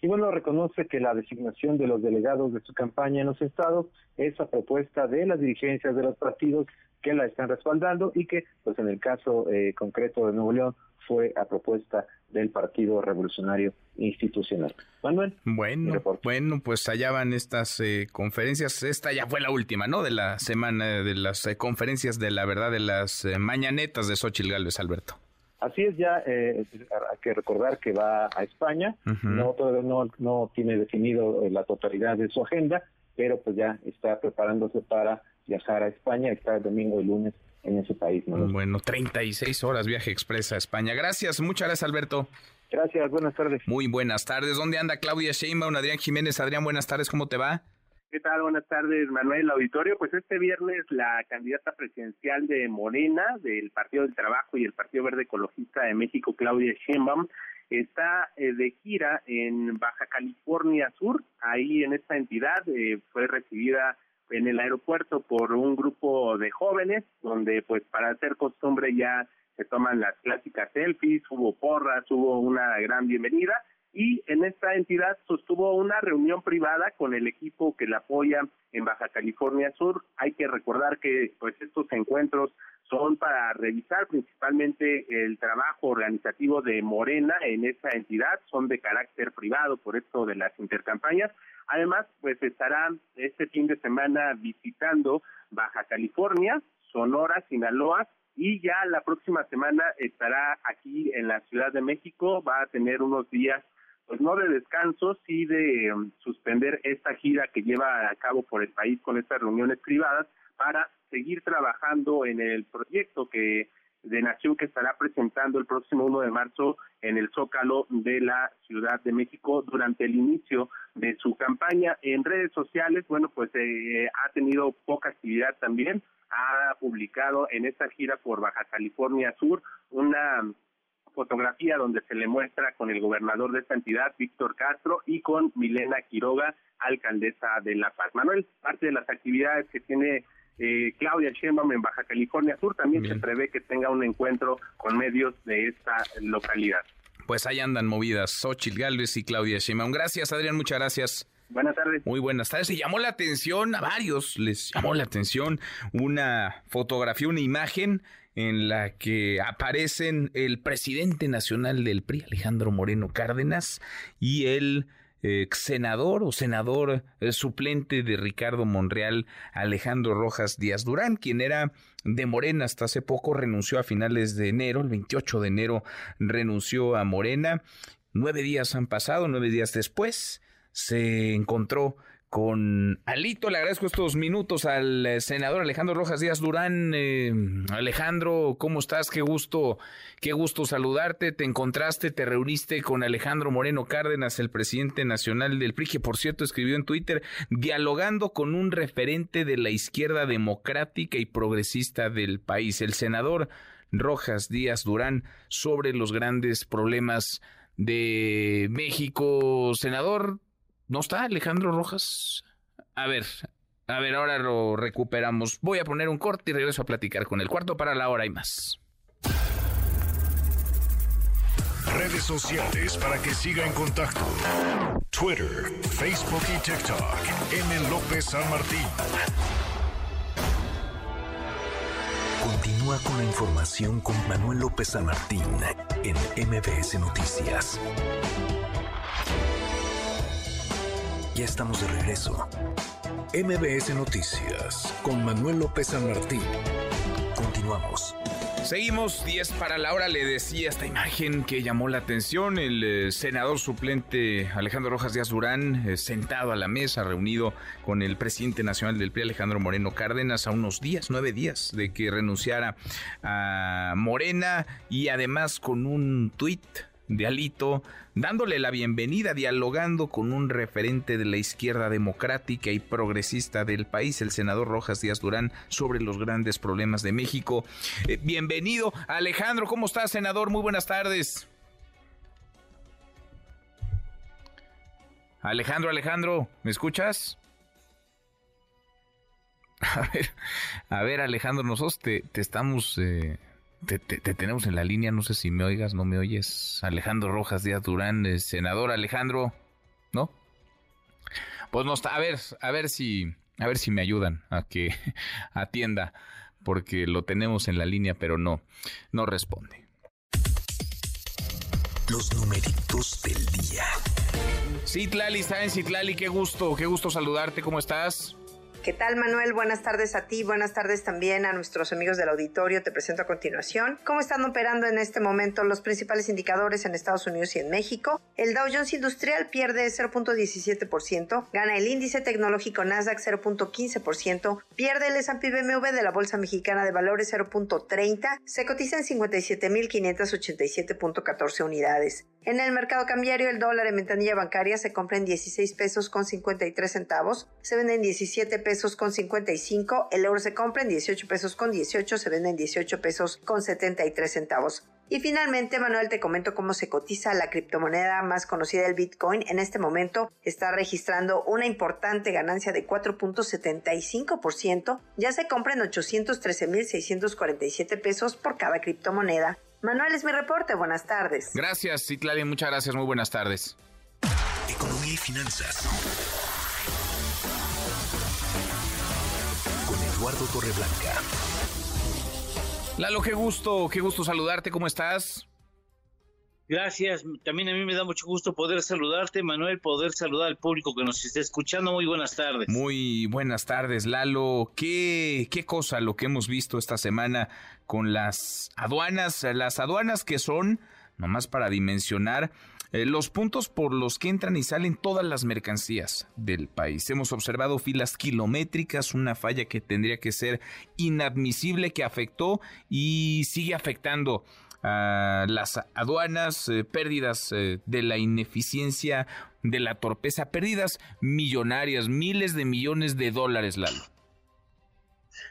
Y bueno, reconoce que la designación de los delegados de su campaña en los estados es a propuesta de las dirigencias de los partidos que la están respaldando y que, pues en el caso eh, concreto de Nuevo León, fue a propuesta del Partido Revolucionario Institucional. Manuel. Bueno, bueno, pues allá van estas eh, conferencias. Esta ya fue la última, ¿no? De la semana, de las eh, conferencias de la verdad, de las mañanetas de Xochil Gálvez, Alberto. Así es, ya eh, hay que recordar que va a España, no todavía no, no tiene definido eh, la totalidad de su agenda, pero pues ya está preparándose para viajar a España, está el domingo y lunes en ese país. ¿no? Bueno, 36 horas viaje expresa a España. Gracias, muchas gracias Alberto. Gracias, buenas tardes. Muy buenas tardes. ¿Dónde anda Claudia Sheinbaum, Adrián Jiménez? Adrián, buenas tardes, ¿cómo te va? ¿Qué tal? Buenas tardes, Manuel Auditorio. Pues este viernes la candidata presidencial de Morena, del Partido del Trabajo y el Partido Verde Ecologista de México, Claudia Sheinbaum, está eh, de gira en Baja California Sur. Ahí en esta entidad eh, fue recibida en el aeropuerto por un grupo de jóvenes, donde pues para hacer costumbre ya se toman las clásicas selfies, hubo porras, hubo una gran bienvenida y en esta entidad sostuvo una reunión privada con el equipo que la apoya en Baja California Sur. Hay que recordar que pues estos encuentros son para revisar principalmente el trabajo organizativo de Morena en esta entidad, son de carácter privado por esto de las intercampañas. Además, pues estarán este fin de semana visitando Baja California, Sonora, Sinaloa y ya la próxima semana estará aquí en la Ciudad de México, va a tener unos días pues no de descanso, sí de um, suspender esta gira que lleva a cabo por el país con estas reuniones privadas para seguir trabajando en el proyecto que de Nación que estará presentando el próximo 1 de marzo en el Zócalo de la Ciudad de México durante el inicio de su campaña en redes sociales. Bueno, pues eh, ha tenido poca actividad también. Ha publicado en esta gira por Baja California Sur una fotografía donde se le muestra con el gobernador de esta entidad, Víctor Castro, y con Milena Quiroga, alcaldesa de La Paz. Manuel, parte de las actividades que tiene eh, Claudia Sheinbaum en Baja California Sur también se prevé que tenga un encuentro con medios de esta localidad. Pues ahí andan movidas Xochitl Gálvez y Claudia Sheinbaum. Gracias, Adrián, muchas gracias. Buenas tardes. Muy buenas tardes. Se llamó la atención a varios, les llamó la atención una fotografía, una imagen en la que aparecen el presidente nacional del PRI, Alejandro Moreno Cárdenas, y el ex senador o senador eh, suplente de Ricardo Monreal, Alejandro Rojas Díaz Durán, quien era de Morena hasta hace poco, renunció a finales de enero, el 28 de enero renunció a Morena. Nueve días han pasado, nueve días después se encontró con Alito. Le agradezco estos minutos al eh, senador Alejandro Rojas Díaz Durán. Eh, Alejandro, ¿cómo estás? Qué gusto, qué gusto saludarte. Te encontraste, te reuniste con Alejandro Moreno Cárdenas, el presidente nacional del PRI, que por cierto escribió en Twitter, dialogando con un referente de la izquierda democrática y progresista del país, el senador Rojas Díaz Durán, sobre los grandes problemas de México. Senador, ¿No está Alejandro Rojas? A ver, a ver, ahora lo recuperamos. Voy a poner un corte y regreso a platicar con el cuarto para la hora y más. Redes sociales para que siga en contacto: Twitter, Facebook y TikTok. M. López San Martín. Continúa con la información con Manuel López San Martín en MBS Noticias. Ya estamos de regreso. MBS Noticias con Manuel López San Martín. Continuamos. Seguimos 10 para la hora. Le decía esta imagen que llamó la atención. El eh, senador suplente Alejandro Rojas Díaz Durán, eh, sentado a la mesa, reunido con el presidente nacional del PRI, Alejandro Moreno Cárdenas, a unos días, nueve días de que renunciara a Morena y además con un tuit de Alito, dándole la bienvenida, dialogando con un referente de la izquierda democrática y progresista del país, el senador Rojas Díaz Durán, sobre los grandes problemas de México. Eh, bienvenido, Alejandro, ¿cómo estás, senador? Muy buenas tardes. Alejandro, Alejandro, ¿me escuchas? A ver, a ver, Alejandro, nosotros te, estamos eh, te, tenemos en la línea, no sé si me oigas, no me oyes. Alejandro Rojas Díaz Durán, senador Alejandro, ¿no? Pues no está, a ver, a ver si, a ver si me ayudan a que atienda, porque lo tenemos en la línea, pero no, no responde. Los numeritos del día. Citlali, está en Citlali, qué gusto, qué gusto saludarte, ¿cómo estás? ¿Qué tal, Manuel? Buenas tardes a ti, buenas tardes también a nuestros amigos del auditorio. Te presento a continuación cómo están operando en este momento los principales indicadores en Estados Unidos y en México. El Dow Jones Industrial pierde 0.17%, gana el índice tecnológico Nasdaq 0.15%, pierde el S&P BMW de la Bolsa Mexicana de Valores 0.30, se cotiza en 57.587.14 unidades. En el mercado cambiario, el dólar en ventanilla bancaria se compra en 16 pesos con 53 centavos, se vende en 17 pesos con 55, el euro se compra en 18 pesos con 18, se vende en 18 pesos con 73 centavos. Y finalmente, Manuel, te comento cómo se cotiza la criptomoneda más conocida, el Bitcoin. En este momento está registrando una importante ganancia de 4.75%. Ya se compra en 813.647 pesos por cada criptomoneda. Manuel es mi reporte. Buenas tardes. Gracias, Citlali. Muchas gracias. Muy buenas tardes. Economía y finanzas. Eduardo Torreblanca. Lalo, qué gusto, qué gusto saludarte. ¿Cómo estás? Gracias, también a mí me da mucho gusto poder saludarte, Manuel, poder saludar al público que nos esté escuchando. Muy buenas tardes. Muy buenas tardes, Lalo. ¿Qué, qué cosa lo que hemos visto esta semana con las aduanas? Las aduanas que son, nomás para dimensionar, eh, los puntos por los que entran y salen todas las mercancías del país. Hemos observado filas kilométricas, una falla que tendría que ser inadmisible, que afectó y sigue afectando a las aduanas, eh, pérdidas eh, de la ineficiencia, de la torpeza, pérdidas millonarias, miles de millones de dólares, Lalo.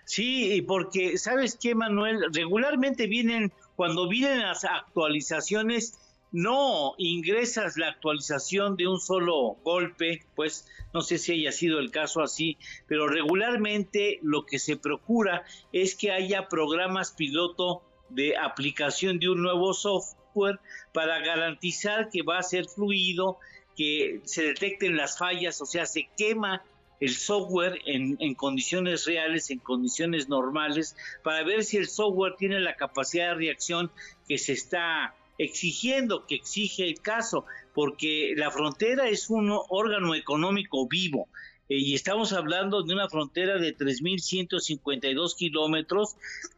Sí, porque, ¿sabes qué, Manuel? Regularmente vienen, cuando vienen las actualizaciones, no ingresas la actualización de un solo golpe, pues no sé si haya sido el caso así, pero regularmente lo que se procura es que haya programas piloto de aplicación de un nuevo software para garantizar que va a ser fluido, que se detecten las fallas, o sea, se quema el software en, en, condiciones reales, en condiciones normales, para ver si el software tiene la capacidad de reacción que se está exigiendo, que exige el caso, porque la frontera es un órgano económico vivo. Eh, y estamos hablando de una frontera de 3.152 kilómetros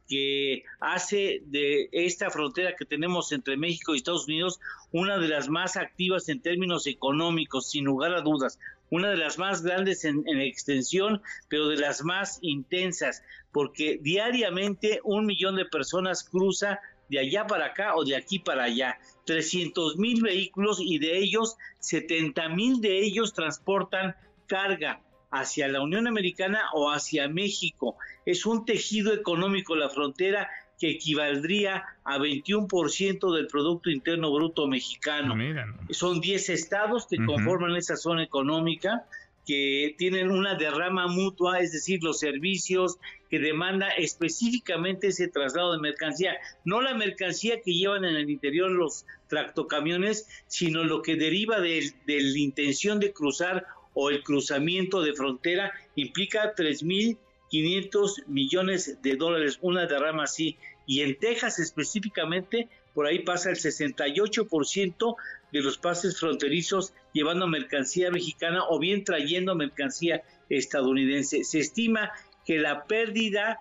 que hace de esta frontera que tenemos entre México y Estados Unidos una de las más activas en términos económicos, sin lugar a dudas, una de las más grandes en, en extensión, pero de las más intensas, porque diariamente un millón de personas cruza de allá para acá o de aquí para allá. 300 mil vehículos y de ellos 70 mil de ellos transportan carga hacia la Unión Americana o hacia México. Es un tejido económico la frontera que equivaldría a 21% del Producto Interno Bruto mexicano. Son 10 estados que conforman esa zona económica que tienen una derrama mutua, es decir, los servicios que demanda específicamente ese traslado de mercancía, no la mercancía que llevan en el interior los tractocamiones, sino lo que deriva de, de la intención de cruzar o el cruzamiento de frontera implica 3.500 millones de dólares, una derrama así. Y en Texas específicamente, por ahí pasa el 68% de los pases fronterizos llevando mercancía mexicana o bien trayendo mercancía estadounidense. Se estima que la pérdida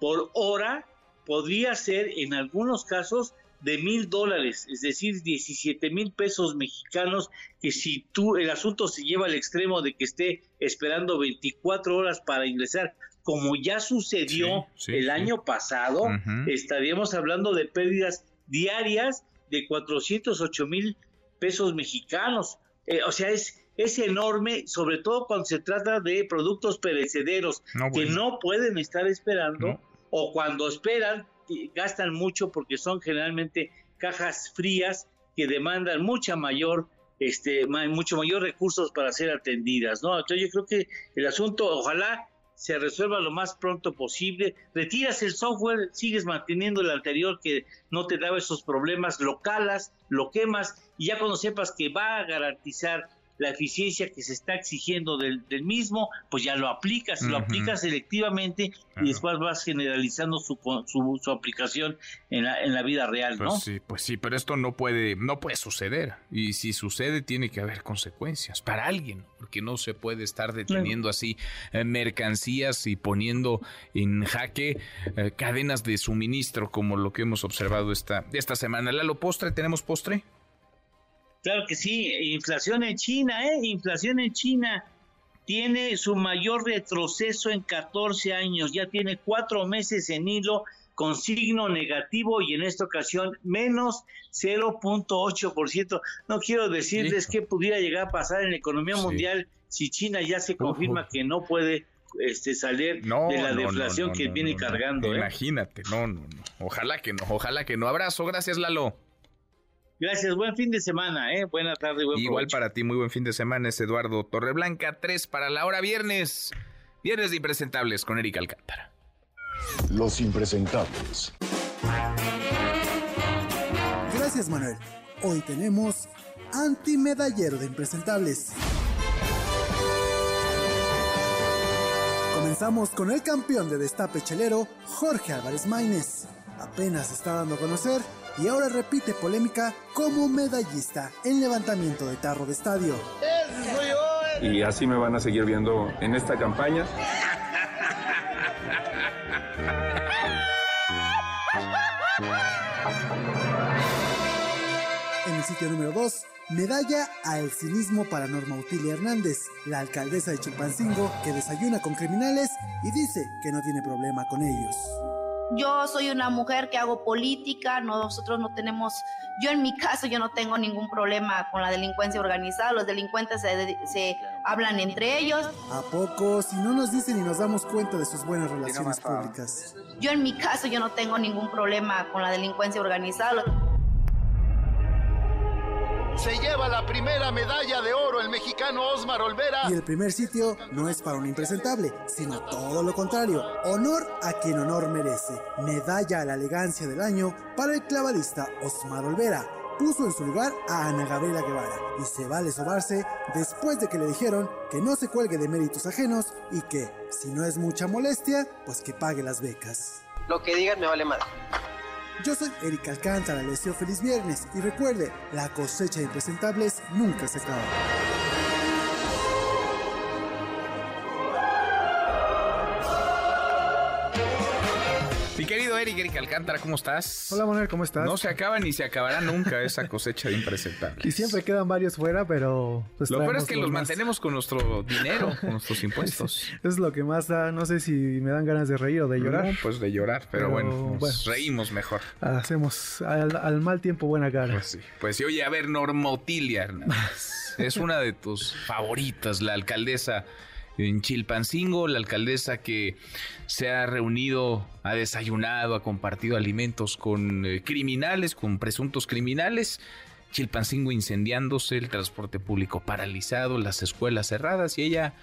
por hora podría ser en algunos casos de mil dólares, es decir, 17 mil pesos mexicanos, que si tú el asunto se lleva al extremo de que esté esperando 24 horas para ingresar, como ya sucedió el año pasado, estaríamos hablando de pérdidas diarias de 408 mil pesos mexicanos. Eh, o sea, es, es enorme, sobre todo cuando se trata de productos perecederos que no pueden estar esperando o cuando esperan gastan mucho porque son generalmente cajas frías que demandan mucha mayor este mucho mayor recursos para ser atendidas, ¿no? Entonces yo creo que el asunto ojalá se resuelva lo más pronto posible. Retiras el software, sigues manteniendo el anterior que no te daba esos problemas, lo calas, lo quemas y ya cuando sepas que va a garantizar la eficiencia que se está exigiendo del, mismo, pues ya lo aplicas, lo aplicas selectivamente y después vas generalizando su, su, su, aplicación en la, en la vida real, pues ¿no? sí, pues sí, pero esto no puede, no puede suceder. Y si sucede, tiene que haber consecuencias para alguien, porque no se puede estar deteniendo así eh, mercancías y poniendo en jaque eh, cadenas de suministro, como lo que hemos observado esta, esta semana. Lalo, postre, ¿tenemos postre? Claro que sí, inflación en China, ¿eh? Inflación en China tiene su mayor retroceso en 14 años, ya tiene cuatro meses en hilo con signo negativo y en esta ocasión menos 0.8%. No quiero decirles qué pudiera llegar a pasar en la economía mundial si China ya se confirma que no puede este, salir de la deflación que viene cargando. ¿eh? Imagínate, no, no, no. Ojalá que no, ojalá que no. Abrazo, gracias Lalo. Gracias, buen fin de semana, ¿eh? Buena tarde, buen Igual para ti, muy buen fin de semana, es Eduardo Torreblanca, 3 para la hora viernes. Viernes de Impresentables con Erika Alcántara. Los Impresentables. Gracias, Manuel. Hoy tenemos antimedallero de Impresentables. Comenzamos con el campeón de destape chelero, Jorge Álvarez Maínez. Apenas está dando a conocer y ahora repite polémica como medallista en levantamiento de tarro de estadio. Y así me van a seguir viendo en esta campaña. En el sitio número 2, Medalla al cinismo para Norma Utilia Hernández, la alcaldesa de Chilpancingo que desayuna con criminales y dice que no tiene problema con ellos. Yo soy una mujer que hago política, nosotros no tenemos, yo en mi caso yo no tengo ningún problema con la delincuencia organizada, los delincuentes se, se hablan entre ellos. ¿A poco? Si no nos dicen y nos damos cuenta de sus buenas relaciones públicas. Yo en mi caso yo no tengo ningún problema con la delincuencia organizada. Se lleva la primera medalla de oro el mexicano Osmar Olvera. Y el primer sitio no es para un impresentable, sino todo lo contrario. Honor a quien honor merece. Medalla a la elegancia del año para el clavadista Osmar Olvera. Puso en su lugar a Ana Gabriela Guevara y se vale sobarse después de que le dijeron que no se cuelgue de méritos ajenos y que, si no es mucha molestia, pues que pague las becas. Lo que digan me vale más. Yo soy Erika Alcántara, les deseo feliz viernes y recuerde, la cosecha de impresentables nunca se acaba. Mi querido Eric, Eric Alcántara, ¿cómo estás? Hola Manuel, ¿cómo estás? No se acaba ni se acabará nunca esa cosecha de impresentables. Y siempre quedan varios fuera, pero... Pues, lo peor es que los más. mantenemos con nuestro dinero, con nuestros impuestos. es lo que más da, no sé si me dan ganas de reír o de llorar. No, pues de llorar, pero, pero bueno, nos reímos mejor. Hacemos al, al, mal tiempo buena cara. Pues sí, pues sí, oye, a ver, Norma Otilia Hernández, es una de tus favoritas, la alcaldesa en Chilpancingo, la alcaldesa que se ha reunido, ha desayunado, ha compartido alimentos con eh, criminales, con presuntos criminales. Chilpancingo incendiándose, el transporte público paralizado, las escuelas cerradas y ella,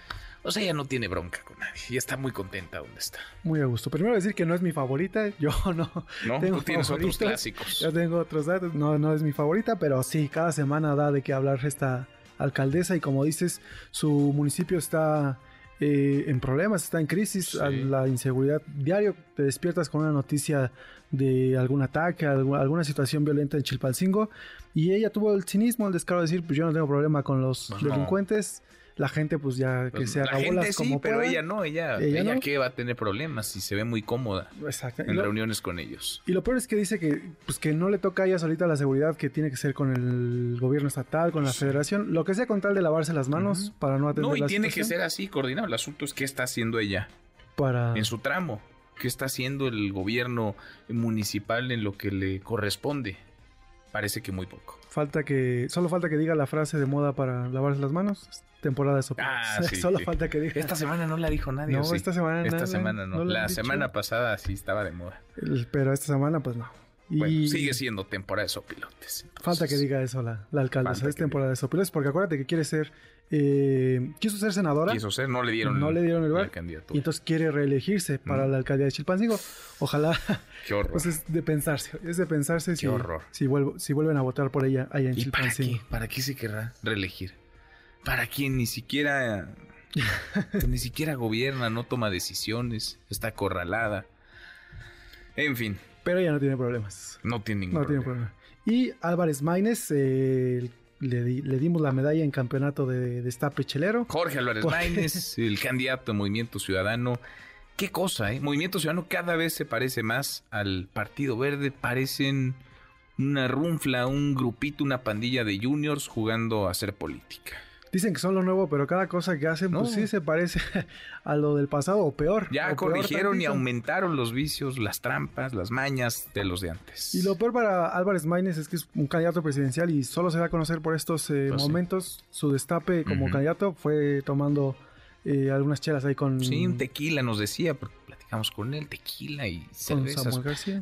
o sea, ella no tiene bronca con nadie y está muy contenta donde está. Muy a gusto. Primero decir que no es mi favorita, yo no. No, tengo tú tienes otros clásicos. Yo tengo otros datos, no, no es mi favorita, pero sí, cada semana da de qué hablar esta alcaldesa y como dices, su municipio está eh, en problemas, está en crisis, sí. la inseguridad diario, te despiertas con una noticia de algún ataque, alguna situación violenta en Chilpancingo y ella tuvo el cinismo, el descaro de decir, pues yo no tengo problema con los delincuentes. La gente pues ya que pues se haga bolas sí, como pero pueda. ella no, ella, ella, ella no. que va a tener problemas y se ve muy cómoda Exacto. en lo, reuniones con ellos. Y lo peor es que dice que pues que no le toca a ella solita la seguridad que tiene que ser con el gobierno estatal, con la sí. federación, lo que sea con tal de lavarse las manos uh -huh. para no atender No, y la tiene situación. que ser así, coordinado. El asunto es qué está haciendo ella para en su tramo, qué está haciendo el gobierno municipal en lo que le corresponde. Parece que muy poco. Falta que solo falta que diga la frase de moda para lavarse las manos temporada de sopa. Ah, sí, Solo sí. falta que diga. Esta semana no la dijo nadie. No, sí? esta semana Esta nada, semana no. no la semana dicho. pasada sí estaba de moda. El- Pero esta semana, pues no. Y Bueno, sigue siendo temporada de sopilotes. falta que diga eso la, la alcaldesa. Es temporada de sopilotes, porque acuérdate que quiere ser. Eh, quiso ser senadora. Quiso ser, no le dieron, no le dieron el lugar. Y entonces quiere reelegirse para Mm. la alcaldía de Chilpancingo. Ojalá. Qué horror. Pues es de pensarse. Es de pensarse si, horror. Si, vuelvo, si vuelven a votar por ella allá en ¿Y para Chilpancingo. qué? ¿Para qué se querrá reelegir? ¿Para quién ni siquiera ni siquiera gobierna, no toma decisiones, está acorralada? En fin, Pero ella no tiene problemas. no tiene ningún No tiene problema. problema. Y Álvarez Maínez, eh, le, di- le dimos la medalla en campeonato de destape chelero. Jorge Álvarez Por- Maínez, el candidato de Movimiento Ciudadano. Qué cosa, ¿eh? Movimiento Ciudadano cada vez se parece más al Partido Verde. Parecen una runfla, un grupito, una pandilla de juniors jugando a hacer política. Dicen que son lo nuevo, pero cada cosa que hacen, No. pues sí se parece a lo del pasado o peor. Ya o peor corrigieron y aumentaron los vicios, las trampas, las mañas de los de antes. Y lo peor para Álvarez Maínez es que es un candidato presidencial y solo se da a conocer por estos eh, Pues sí. momentos. Su destape como candidato fue tomando eh, algunas chelas ahí con, Sí, un tequila nos decía, porque platicamos con él, tequila y cervezas.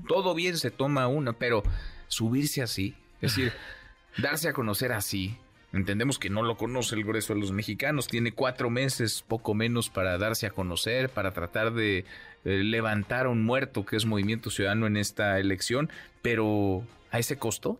Todo bien se toma una, pero subirse así, es decir, darse a conocer así. Entendemos que no lo conoce el grueso de los mexicanos. Tiene cuatro meses, poco menos, para darse a conocer, para tratar de eh, levantar a un muerto que es Movimiento Ciudadano en esta elección. Pero, ¿a ese costo?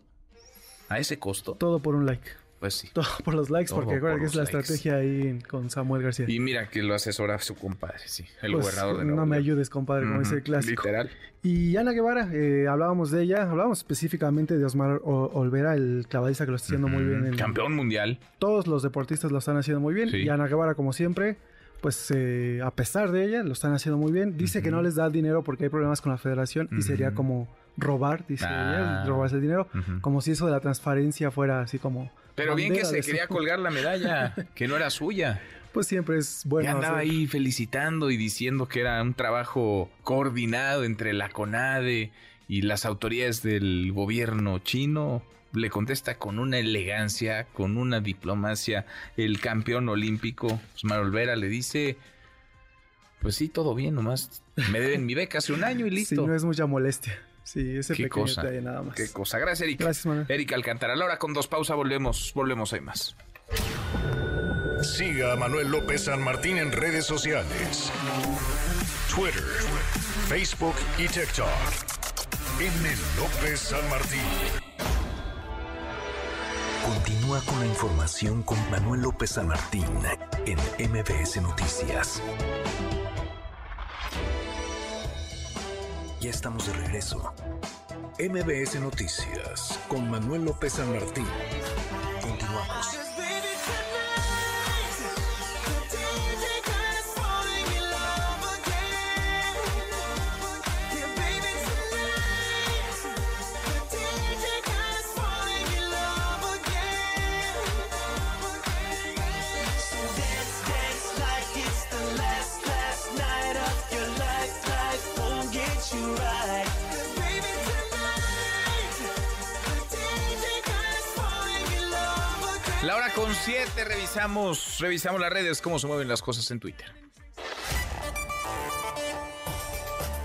¿A ese costo? Todo por un like. Pues sí. Todo por los likes, Todo porque por acuérdate que es la estrategia ahí con Samuel García. Y mira que lo asesora su compadre, sí. El Pues, gobernador de no Nuevo me León. ayudes, compadre, como Ujú, dice el clásico. Literal. Y Ana Guevara, eh, hablábamos de ella, hablábamos específicamente de Osmar O- Olvera, el clavadista que lo está haciendo muy bien. en- Campeón mundial. Todos los deportistas lo están haciendo muy bien. Sí. Y Ana Guevara, como siempre, pues eh, a pesar de ella, lo están haciendo muy bien. Dice que no les da el dinero porque hay problemas con la federación y sería como robar, dice Ah. ella, robarse el dinero, como si eso de la transparencia fuera así como... Pero bien que se su- quería colgar la medalla, que no era suya. Pues siempre es bueno. y andaba hacer- ahí felicitando y diciendo que era un trabajo coordinado entre la CONADE y las autoridades del gobierno chino. Le contesta con una elegancia, con una diplomacia, el campeón olímpico, Osmar Olvera, le dice, pues sí, todo bien, nomás me deben mi beca hace un año y Sí, listo. no es mucha molestia. Sí, ese Qué pequeño cosa, detalle nada más. qué cosa. Gracias, Eric. Gracias, Manuel. Eric Alcántara. Ahora con dos pausas volvemos, volvemos, hay más. Siga a Manuel López San Martín en redes sociales. Twitter, Facebook y TikTok. M. López San Martín. Continúa con la información con Manuel López San Martín en MBS Noticias. Ya estamos de regreso. MBS Noticias con Manuel López San Martín. Continuamos. La hora con siete, revisamos, revisamos las redes, cómo se mueven las cosas en Twitter.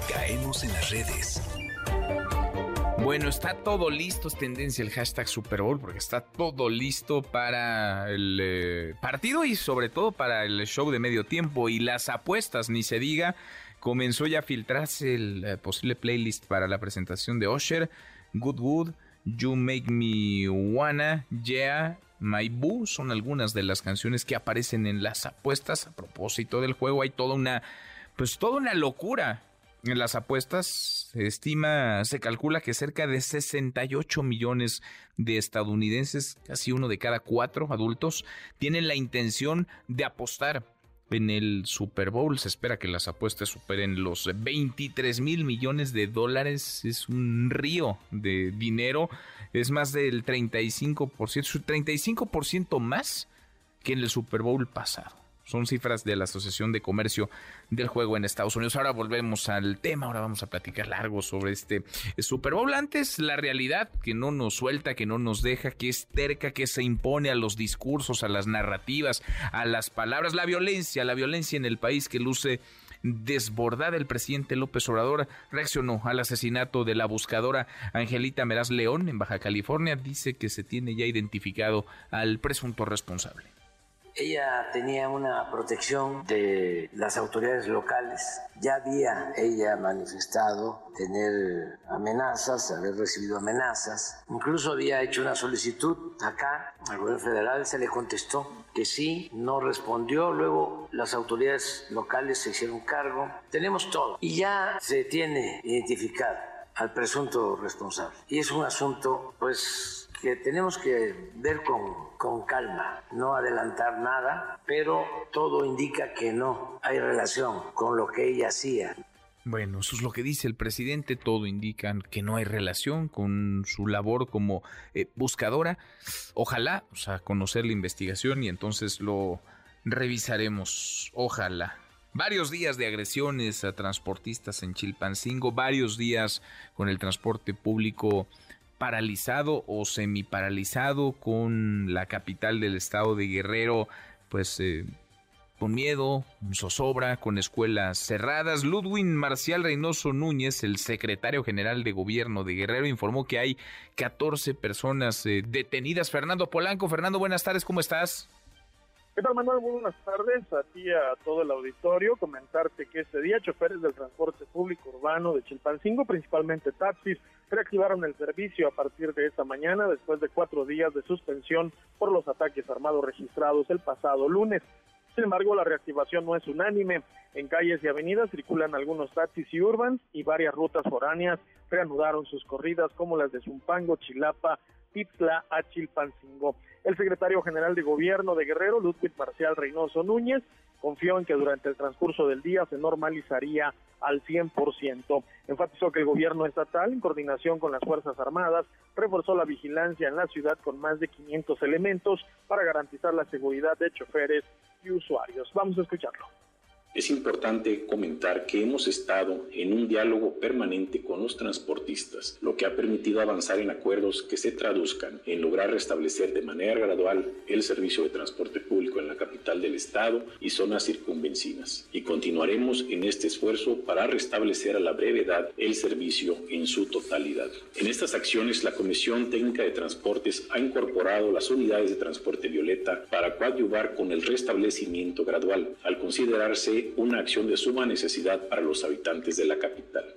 Caemos en las redes. Bueno, está todo listo, es tendencia el hashtag Super Bowl, porque está todo listo para el eh, partido y sobre todo para el show de medio tiempo y las apuestas, ni se diga. Comenzó ya a filtrarse el eh, posible playlist para la presentación de Usher, Good Good, You Make Me Wanna, Yeah, Boo, son algunas de las canciones que aparecen en las apuestas. A propósito del juego, hay toda una, pues toda una locura en las apuestas se estima, se calcula que cerca de 68 millones de estadounidenses, casi uno de cada cuatro adultos, tienen la intención de apostar en el Super Bowl. Se espera que las apuestas superen los 23 mil millones de dólares. Es un río de dinero. Es más del 35%, su 35% más que en el Super Bowl pasado. Son cifras de la Asociación de Comercio del Juego en Estados Unidos. Ahora volvemos al tema, ahora vamos a platicar largo sobre este Super Bowl. Antes, la realidad que no nos suelta, que no nos deja, que es terca, que se impone a los discursos, a las narrativas, a las palabras, la violencia, la violencia en el país que luce desbordada. El presidente López Obrador reaccionó al asesinato de la buscadora Angelita Meraz León en Baja California. Dice que se tiene ya identificado al presunto responsable. Ella tenía una protección de las autoridades locales. Ya había ella manifestado tener amenazas, haber recibido amenazas. Incluso había hecho una solicitud acá al gobierno federal. Se le contestó que sí, no respondió. Luego las autoridades locales se hicieron cargo. Tenemos todo. Y ya se tiene identificado al presunto responsable. Y es un asunto, pues, que tenemos que ver con, con calma, no adelantar nada, pero todo indica que no hay relación con lo que ella hacía. Bueno, eso es lo que dice el presidente, todo indica que no hay relación con su labor como eh, buscadora. Ojalá, o sea, conocer la investigación y entonces lo revisaremos, ojalá. Varios días de agresiones a transportistas en Chilpancingo, varios días con el transporte público paralizado o semiparalizado con la capital del estado de Guerrero, pues eh, con miedo, zozobra, con escuelas cerradas. Ludwig Marcial Reynoso Núñez, el secretario general de gobierno de Guerrero, informó que hay 14 personas eh, detenidas. Fernando Polanco, Fernando, buenas tardes, ¿cómo estás? ¿Qué Manuel? Muy buenas tardes a ti y a todo el auditorio. Comentarte que este día choferes del transporte público urbano de Chilpancingo, principalmente taxis, reactivaron el servicio a partir de esta mañana después de cuatro días de suspensión por los ataques armados registrados el pasado lunes. Sin embargo, la reactivación no es unánime. En calles y avenidas circulan algunos taxis y urbans y varias rutas foráneas reanudaron sus corridas como las de Zumpango, Chilapa, Tiptla a Chilpancingo. El secretario general de Gobierno de Guerrero, Ludwig Marcial Reynoso Núñez, confió en que durante el transcurso del día se normalizaría al 100%. Enfatizó que el gobierno estatal, en coordinación con las Fuerzas Armadas, reforzó la vigilancia en la ciudad con más de 500 elementos para garantizar la seguridad de choferes y usuarios. Vamos a escucharlo. Es importante comentar que hemos estado en un diálogo permanente con los transportistas, lo que ha permitido avanzar en acuerdos que se traduzcan en lograr restablecer de manera gradual el servicio de transporte público en la capital del estado y zonas circunvencinas. Y continuaremos en este esfuerzo para restablecer a la brevedad el servicio en su totalidad. En estas acciones, la Comisión Técnica de Transportes ha incorporado las unidades de transporte violeta para coadyuvar con el restablecimiento gradual, al considerarse una acción de suma necesidad para los habitantes de la capital.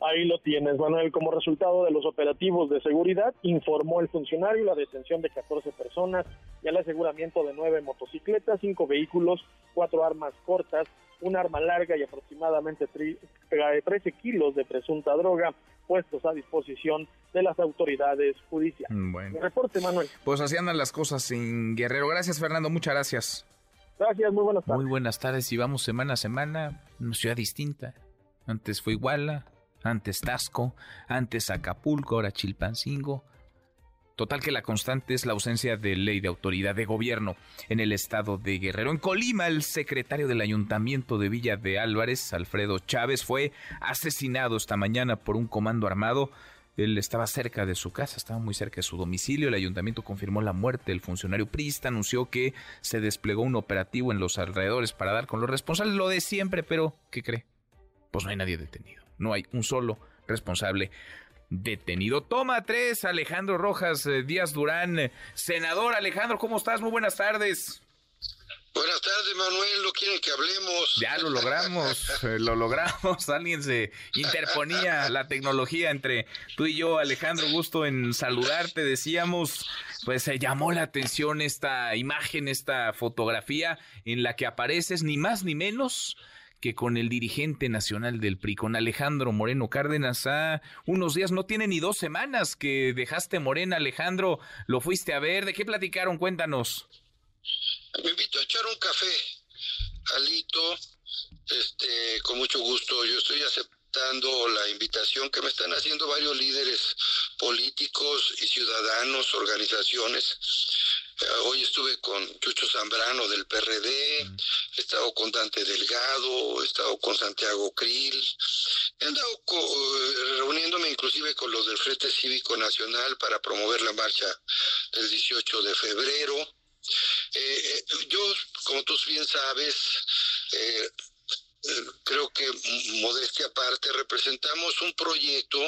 Ahí lo tienes, Manuel. Como resultado de los operativos de seguridad, informó el funcionario la detención de 14 personas y el aseguramiento de nueve motocicletas, cinco vehículos, cuatro armas cortas, un arma larga y aproximadamente 13 kilos de presunta droga puestos a disposición de las autoridades judiciales. Bueno. reporte, Manuel. Pues así andan las cosas en Guerrero. Gracias, Fernando. Muchas gracias. Gracias, muy buenas tardes. Muy buenas tardes y vamos semana a semana, una ciudad distinta. Antes fue Iguala, antes Tasco, antes Acapulco, ahora Chilpancingo. Total que la constante es la ausencia de ley de autoridad de gobierno en el estado de Guerrero. En Colima, el secretario del ayuntamiento de Villa de Álvarez, Alfredo Chávez, fue asesinado esta mañana por un comando armado él estaba cerca de su casa, estaba muy cerca de su domicilio. El ayuntamiento confirmó la muerte. El funcionario priista anunció que se desplegó un operativo en los alrededores para dar con los responsables. Lo de siempre, pero ¿qué cree? Pues no hay nadie detenido. No hay un solo responsable detenido. Toma tres, Alejandro Rojas eh, Díaz Durán. Senador Alejandro, ¿cómo estás? Muy buenas tardes. Buenas tardes, Manuel. ¿No quieren que hablemos? Ya lo logramos, eh, lo logramos. Alguien se interponía la tecnología entre tú y yo, Alejandro. Gusto en saludarte. Decíamos, pues se llamó la atención esta imagen, esta fotografía en la que apareces ni más ni menos que con el dirigente nacional del PRI, con Alejandro Moreno Cárdenas, a unos días, no tiene ni dos semanas que dejaste Morena, Alejandro, lo fuiste a ver, ¿de qué platicaron? Cuéntanos. Me invito a echar un café, Alito, este, con mucho gusto. Yo estoy aceptando la invitación que me están haciendo varios líderes políticos y ciudadanos, organizaciones. Eh, hoy estuve con Chucho Zambrano del PRD, he estado con Dante Delgado, he estado con Santiago Krill, he andado reuniéndome inclusive con los del Frente Cívico Nacional para promover la marcha del 18 de febrero. Eh, eh, yo, como tú bien sabes, eh, creo que modestia aparte, representamos un proyecto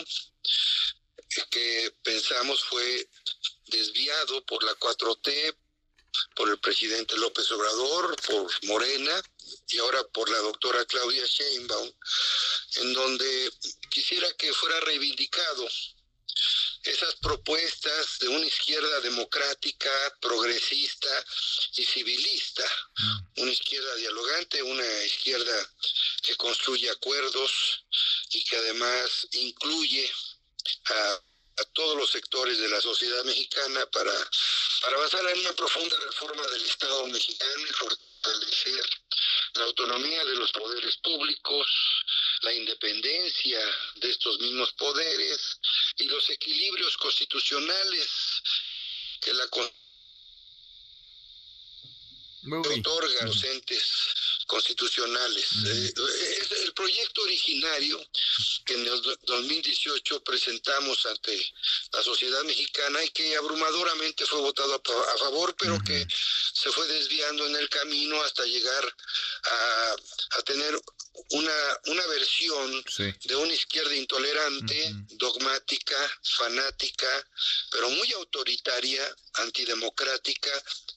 que pensamos fue desviado por la 4T, por el presidente López Obrador, por Morena y ahora por la doctora Claudia Sheinbaum, en donde quisiera que fuera reivindicado esas propuestas de una izquierda democrática, progresista y civilista, mm. una izquierda dialogante, una izquierda que construye acuerdos y que además incluye a, todos los sectores de la sociedad mexicana para, para avanzar en una profunda reforma del Estado mexicano y fortalecer la autonomía de los poderes públicos, la independencia de estos mismos poderes y los equilibrios constitucionales que la otorga a los entes constitucionales. Eh, es el proyecto originario que en el 2018 presentamos ante la sociedad mexicana y que abrumadoramente fue votado a, favor, pero que se fue desviando en el camino hasta llegar a, a tener una, una versión de una izquierda intolerante, dogmática, fanática, pero muy autoritaria, antidemocrática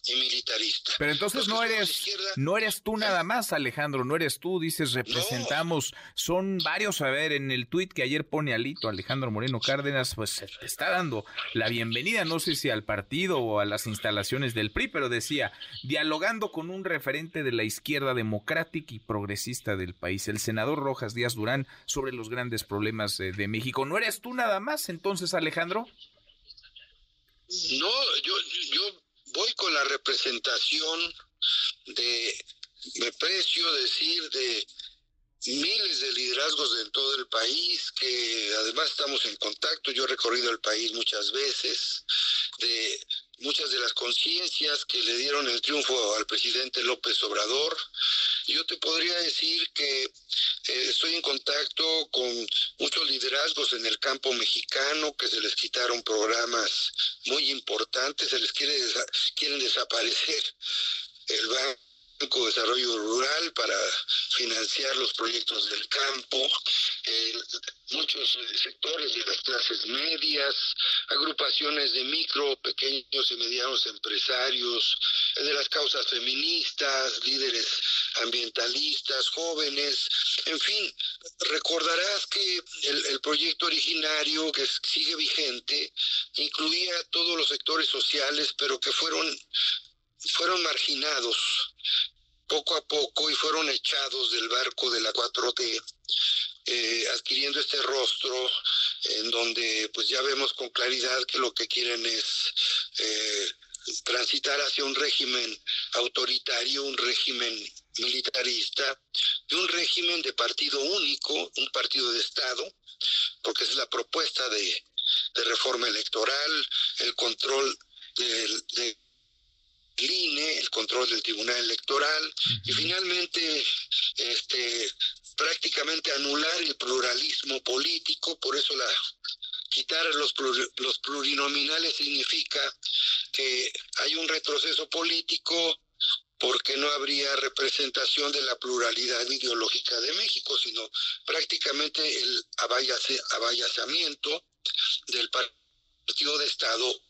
y militarista. Pero entonces no eres, no eres tú nada más, Alejandro, no eres tú, dices representamos, son varios, a ver, en el tuit que ayer pone Alito, Alejandro Moreno Cárdenas, pues te está dando la bienvenida, no sé si al partido o a las instalaciones del PRI, pero decía, dialogando con un referente de la izquierda democrática y progresista del país, el senador Rojas Díaz Durán, sobre los grandes problemas de México. ¿No eres tú nada más entonces, Alejandro? No, yo, yo voy con la representación de, me precio decir, de miles de liderazgos en todo el país, que además estamos en contacto, yo he recorrido el país muchas veces, de muchas de las conciencias que le dieron el triunfo al presidente López Obrador. Yo te podría decir que eh, estoy en contacto con muchos liderazgos en el campo mexicano que se les quitaron programas muy importantes, se les quiere quieren desaparecer el banco Banco de Desarrollo Rural para financiar los proyectos del campo, muchos sectores de las clases medias, agrupaciones de micro, pequeños y medianos empresarios, de las causas feministas, líderes ambientalistas, jóvenes, en fin, recordarás que el, el proyecto originario que sigue vigente incluía todos los sectores sociales, pero que fueron fueron marginados poco a poco y fueron echados del barco de la 4T, eh, adquiriendo este rostro en donde pues ya vemos con claridad que lo que quieren es eh, transitar hacia un régimen autoritario, un régimen militarista, y un régimen de partido único, un partido de Estado, porque es la propuesta de, reforma electoral, el control de el INE, el control del Tribunal Electoral y finalmente este prácticamente anular el pluralismo político, por eso la quitar los, los plurinominales significa que hay un retroceso político porque no habría representación de la pluralidad ideológica de México, sino prácticamente el abayazamiento del partido de Estado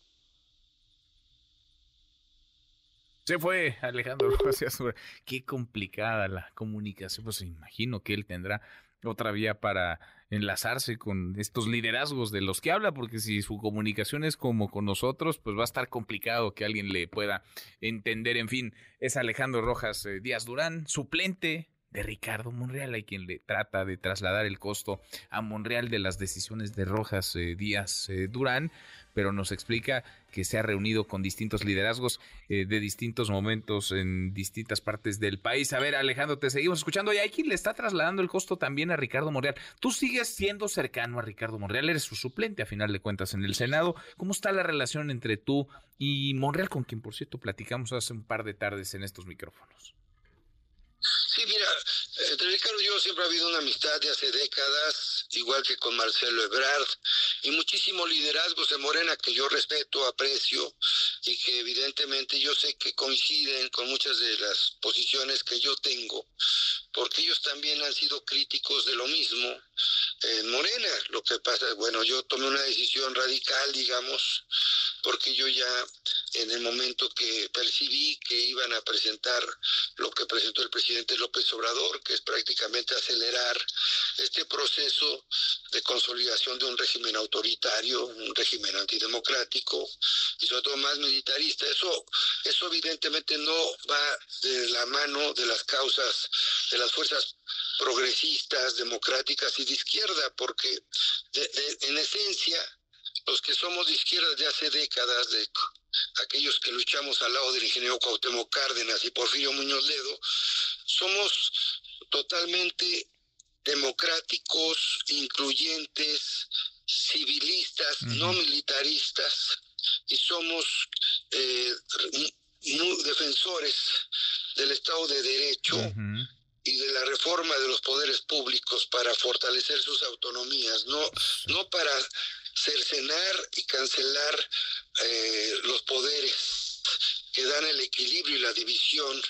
Se fue Alejandro Qué complicada la comunicación. Pues imagino que él tendrá otra vía para enlazarse con estos liderazgos de los que habla, porque si su comunicación es como con nosotros, pues va a estar complicado que alguien le pueda entender. En fin, es Alejandro Rojas eh, Díaz Durán, suplente de Ricardo Monreal, hay quien le trata de trasladar el costo a Monreal de las decisiones de Rojas eh, Díaz eh, Durán pero nos explica que se ha reunido con distintos liderazgos eh, de distintos momentos en distintas partes del país. A ver, Alejandro, te seguimos escuchando. Y hay quien le está trasladando el costo también a Ricardo Monreal. Tú sigues siendo cercano a Ricardo Monreal, eres su suplente a final de cuentas en el Senado. ¿Cómo está la relación entre tú y Monreal, con quien, por cierto, platicamos hace un par de tardes en estos micrófonos? Sí, mira, entre Ricardo y yo siempre ha habido una amistad de hace décadas, igual que con Marcelo Ebrard, y muchísimos liderazgos de Morena que yo respeto, aprecio, y que evidentemente yo sé que coinciden con muchas de las posiciones que yo tengo, porque ellos también han sido críticos de lo mismo en Morena. Lo que pasa, bueno, yo tomé una decisión radical, digamos, porque yo ya en el momento que percibí que iban a presentar lo que presentó el presidente López Obrador, que es prácticamente acelerar este proceso de consolidación de un régimen autoritario, un régimen antidemocrático y sobre todo más militarista. Eso, eso evidentemente no va de la mano de las causas de las fuerzas progresistas, democráticas y de izquierda, porque en esencia los que somos de izquierda de hace décadas, de aquellos que luchamos al lado del ingeniero Cuauhtémoc Cárdenas y Porfirio Muñoz Ledo, somos totalmente democráticos, incluyentes, civilistas, no militaristas, y somos eh, defensores del Estado de Derecho y de la reforma de los poderes públicos para fortalecer sus autonomías, no, no para cercenar y cancelar eh, los poderes que dan el equilibrio y la división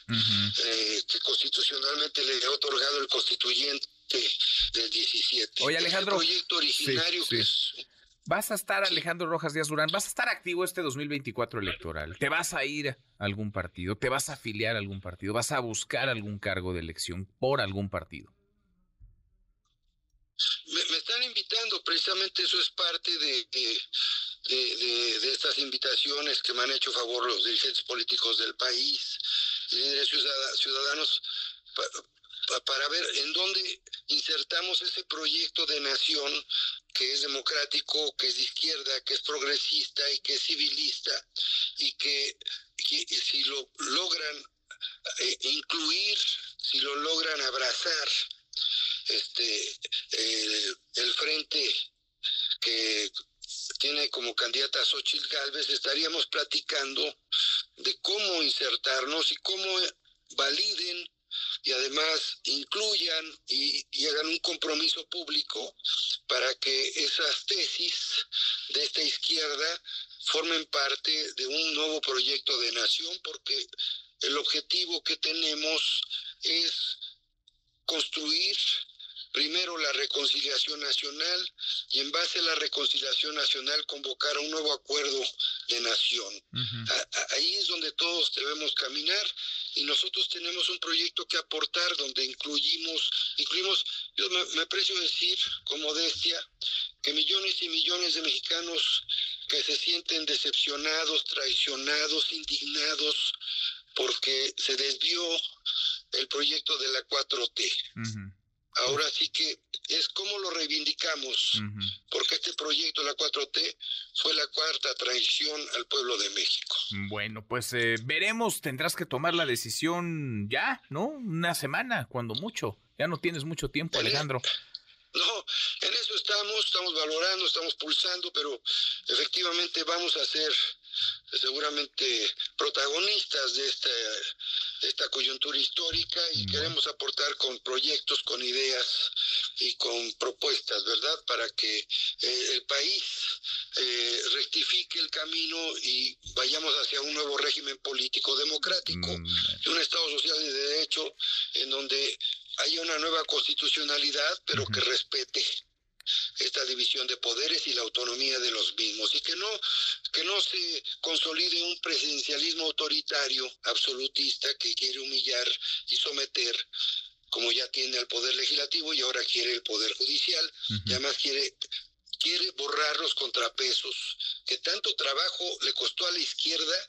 eh, que constitucionalmente le ha otorgado el constituyente del 17. Oye, Alejandro. proyecto originario Vas a estar, Alejandro Rojas Díaz Durán, vas a estar activo este 2024 electoral. ¿Te vas a ir a algún partido? ¿Te vas a afiliar a algún partido? ¿Vas a buscar algún cargo de elección por algún partido? Me, están invitando, precisamente eso es parte de, de, estas invitaciones que me han hecho favor los dirigentes políticos del país, líderes ciudadanos, para ver en dónde insertamos ese proyecto de nación que es democrático, que es de izquierda, que es progresista y que es civilista y que, si lo logran eh, incluir, si lo logran abrazar, este, el frente que tiene como candidata Xochitl Galvez, estaríamos platicando de cómo insertarnos y cómo validen y además incluyan y, y, hagan un compromiso público para que esas tesis de esta izquierda formen parte de un nuevo proyecto de nación, porque el objetivo que tenemos es construir primero la reconciliación nacional y en base a la reconciliación nacional convocar a un nuevo acuerdo de nación. ahí es donde todos debemos caminar y nosotros tenemos un proyecto que aportar donde incluimos, incluimos, yo me, me aprecio decir con modestia que millones y millones de mexicanos que se sienten decepcionados, traicionados, indignados porque se desvió el proyecto de la 4T. Ahora sí que es como lo reivindicamos, porque este proyecto, la 4T, fue la cuarta traición al pueblo de México. Bueno, pues eh, veremos, tendrás que tomar la decisión ya, ¿no? Una semana, cuando mucho. Ya no tienes mucho tiempo, Alejandro. No, en eso estamos, estamos valorando, estamos pulsando, pero efectivamente vamos a ser seguramente protagonistas de esta, esta coyuntura histórica y queremos aportar con proyectos, con ideas y con propuestas, ¿verdad? Para que eh, el país eh, rectifique el camino y vayamos hacia un nuevo régimen político democrático y un Estado social y de derecho en donde haya una nueva constitucionalidad, pero que respete esta división de poderes y la autonomía de los mismos y que no que no se consolide un presidencialismo autoritario absolutista que quiere humillar y someter como ya tiene al poder legislativo y ahora quiere el poder judicial y además quiere quiere borrar los contrapesos que tanto trabajo le costó a la izquierda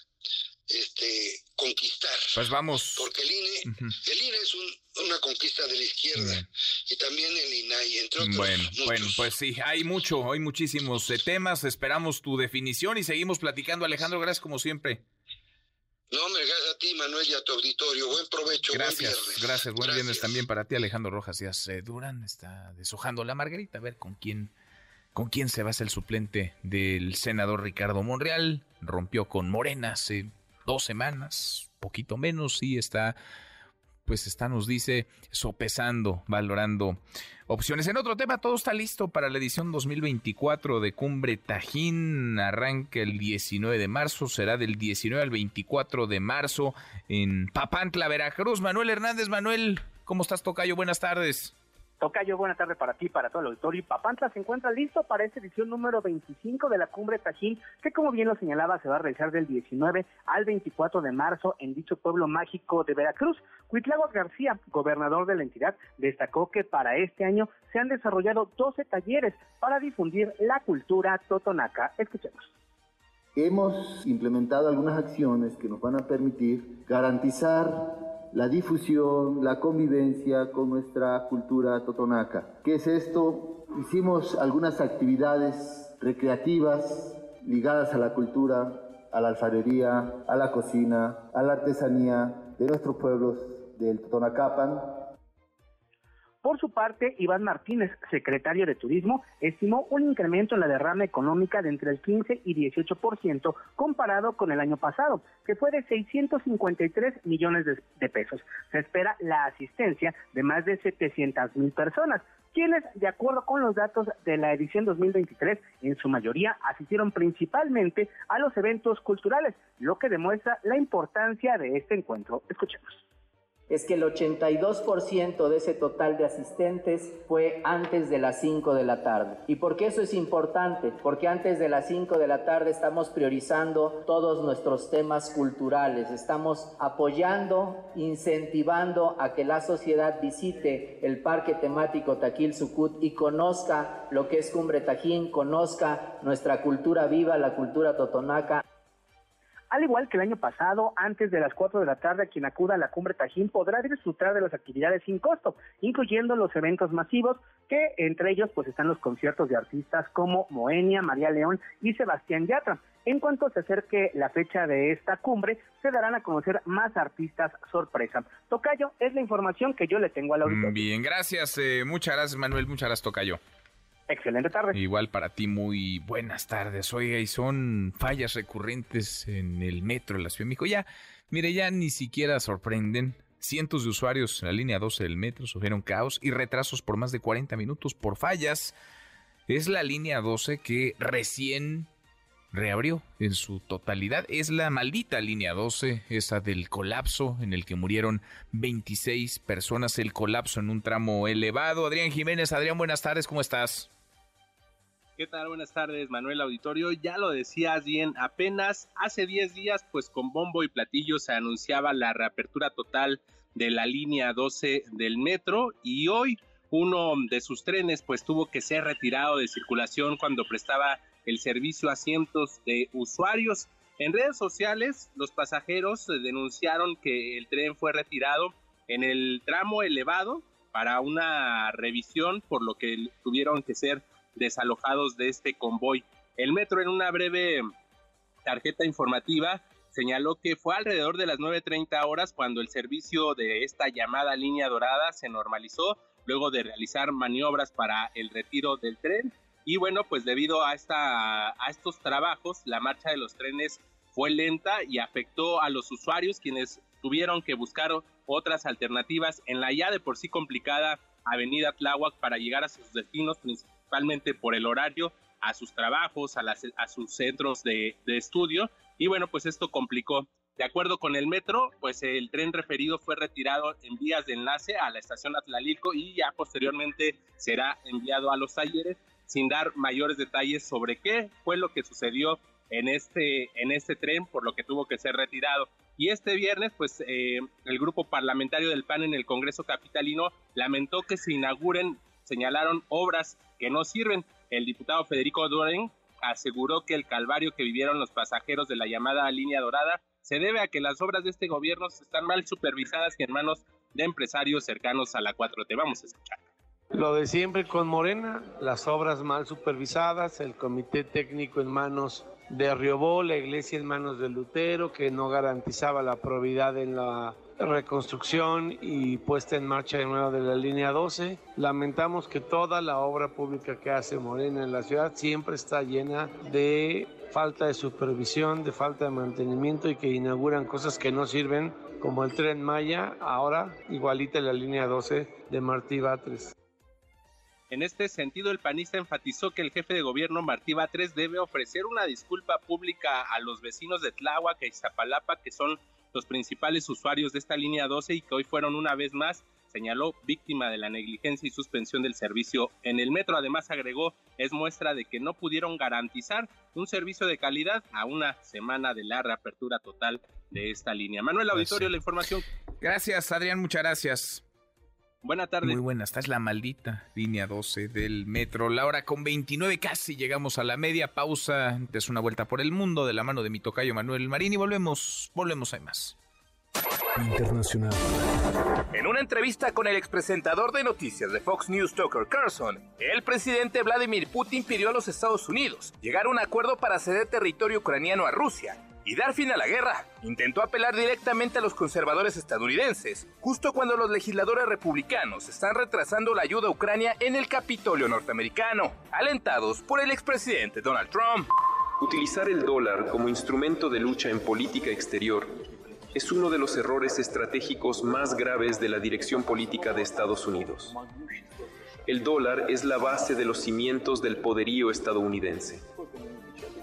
este, conquistar. Pues vamos. Porque el INE, el INE es una conquista de la izquierda y también el INAI, entre otros. Bueno, bueno, pues sí, hay mucho, hay muchísimos eh, temas. Esperamos tu definición y seguimos platicando. Alejandro, gracias como siempre. No, me gracias a ti, Manuel, y a tu auditorio. Buen provecho, gracias, buen viernes. Gracias, buen viernes también para ti, Alejandro Rojas. Ya se Durán está deshojando la margarita, a ver con quién con quién se va a ser el suplente del senador Ricardo Monreal. Rompió con Morena hace dos semanas, poquito menos, y está, pues está, nos dice, sopesando, valorando opciones. En otro tema, todo está listo para la edición 2024 de Cumbre Tajín. Arranca el 19 de marzo, será del 19 al 24 de marzo en Papantla, Veracruz. Manuel Hernández, Manuel, ¿cómo estás, Tocayo? Buenas tardes. Tocayo, buena tarde para ti, para todo el auditorio. Papantla se encuentra listo para esta edición número 25 de la Cumbre Tajín, que como bien lo señalaba, se va a realizar del 19 al 24 de marzo en dicho pueblo mágico de Veracruz. Cuitlago García, gobernador de la entidad, destacó que para este año se han desarrollado 12 talleres para difundir la cultura totonaca. Escuchemos. Hemos implementado algunas acciones que nos van a permitir garantizar la difusión, la convivencia con nuestra cultura totonaca. ¿Qué es esto? Hicimos algunas actividades recreativas ligadas a la cultura, a la alfarería, a la cocina, a la artesanía de nuestros pueblos del Totonacapan, por su parte, Iván Martínez, secretario de Turismo, estimó un incremento en la derrama económica de entre el 15 y 18% comparado con el año pasado, que fue de 653 millones de, pesos. Se espera la asistencia de más de 700 mil personas, quienes, de acuerdo con los datos de la edición 2023, en su mayoría asistieron principalmente a los eventos culturales, lo que demuestra la importancia de este encuentro. Escuchemos es que el 82% de ese total de asistentes fue antes de las 5 de la tarde. ¿Y por qué eso es importante? Porque antes de las 5 de la tarde estamos priorizando todos nuestros temas culturales, estamos apoyando, incentivando a que la sociedad visite el parque temático Taquil Sucut y conozca lo que es Cumbre Tajín, conozca nuestra cultura viva, la cultura totonaca. Al igual que el año pasado, antes de las 4 de la tarde, quien acuda a la cumbre Tajín podrá disfrutar de las actividades sin costo, incluyendo los eventos masivos, que entre ellos pues están los conciertos de artistas como Moenia, María León y Sebastián Yatra. En cuanto se acerque la fecha de esta cumbre, se darán a conocer más artistas sorpresa. Tocayo, es la información que yo le tengo a la auditorio. Bien, gracias. Eh, muchas gracias, Manuel. Muchas gracias, Tocayo. Excelente tarde. Igual para ti, muy buenas tardes. Oiga, y son fallas recurrentes en el metro de la Ciudad de. Ya, mire, ya ni siquiera sorprenden. Cientos de usuarios en la línea 12 del metro sufrieron caos y retrasos por más de 40 minutos por fallas. Es la línea 12 que recién reabrió en su totalidad. Es la maldita línea 12, esa del colapso en el que murieron 26 personas, el colapso en un tramo elevado. Adrián Jiménez, Adrián, buenas tardes, ¿cómo estás? ¿Qué tal? Buenas tardes, Manuel Auditorio. Ya lo decías bien, apenas hace 10 días, pues con bombo y platillo se anunciaba la reapertura total de la línea 12 del metro y hoy uno de sus trenes pues tuvo que ser retirado de circulación cuando prestaba el servicio a cientos de usuarios. En redes sociales, los pasajeros denunciaron que el tren fue retirado en el tramo elevado para una revisión, por lo que tuvieron que ser desalojados de este convoy. El metro en una breve tarjeta informativa señaló que fue alrededor de las 9.30 horas cuando el servicio de esta llamada línea dorada se normalizó luego de realizar maniobras para el retiro del tren y bueno, pues debido a, esta, a estos trabajos, la marcha de los trenes fue lenta y afectó a los usuarios quienes tuvieron que buscar otras alternativas en la ya de por sí complicada Avenida Tláhuac para llegar a sus destinos, principalmente por el horario, a sus trabajos, a, las, a sus centros de, de estudio. Y bueno, pues esto complicó de acuerdo con el metro, pues el tren referido fue retirado en vías de enlace a la estación Atlalilco y ya posteriormente será enviado a los talleres sin dar mayores detalles sobre qué fue lo que sucedió en este, en este tren, por lo que tuvo que ser retirado. Y este viernes, pues eh, el grupo parlamentario del PAN en el Congreso Capitalino lamentó que se inauguren, señalaron obras que no sirven. El diputado Federico Duren aseguró que el calvario que vivieron los pasajeros de la llamada línea dorada se debe a que las obras de este gobierno están mal supervisadas y en manos de empresarios cercanos a la 4T. Vamos a escuchar. Lo de siempre con Morena, las obras mal supervisadas, el comité técnico en manos de Riobó, la iglesia en manos de Lutero, que no garantizaba la probidad en la reconstrucción y puesta en marcha de nuevo de la línea 12. Lamentamos que toda la obra pública que hace Morena en la ciudad siempre está llena de falta de supervisión, de falta de mantenimiento y que inauguran cosas que no sirven, como el tren Maya, ahora igualita la línea 12 de Martí Batres. En este sentido, el panista enfatizó que el jefe de gobierno Martí Batres debe ofrecer una disculpa pública a los vecinos de Tláhuac y Iztapalapa, que son los principales usuarios de esta línea 12 y que hoy fueron una vez más, señaló, víctima de la negligencia y suspensión del servicio en el metro. Además, agregó, es muestra de que no pudieron garantizar un servicio de calidad a una semana de la reapertura total de esta línea. Manuel pues Auditorio, la información. Gracias, Adrián, muchas gracias. Buenas tardes. Muy buenas, esta es la maldita línea 12 del metro. La hora con 29, casi llegamos a la media pausa. Antes una vuelta por el mundo de la mano de mi tocayo Manuel Marín y volvemos, volvemos, hay más. Internacional. En una entrevista con el expresentador de noticias de Fox News, Tucker Carlson, el presidente Vladimir Putin pidió a los Estados Unidos llegar a un acuerdo para ceder territorio ucraniano a Rusia y dar fin a la guerra. Intentó apelar directamente a los conservadores estadounidenses, justo cuando los legisladores republicanos están retrasando la ayuda a Ucrania en el Capitolio norteamericano, alentados por el expresidente Donald Trump. Utilizar el dólar como instrumento de lucha en política exterior es uno de los errores estratégicos más graves de la dirección política de Estados Unidos. El dólar es la base de los cimientos del poderío estadounidense.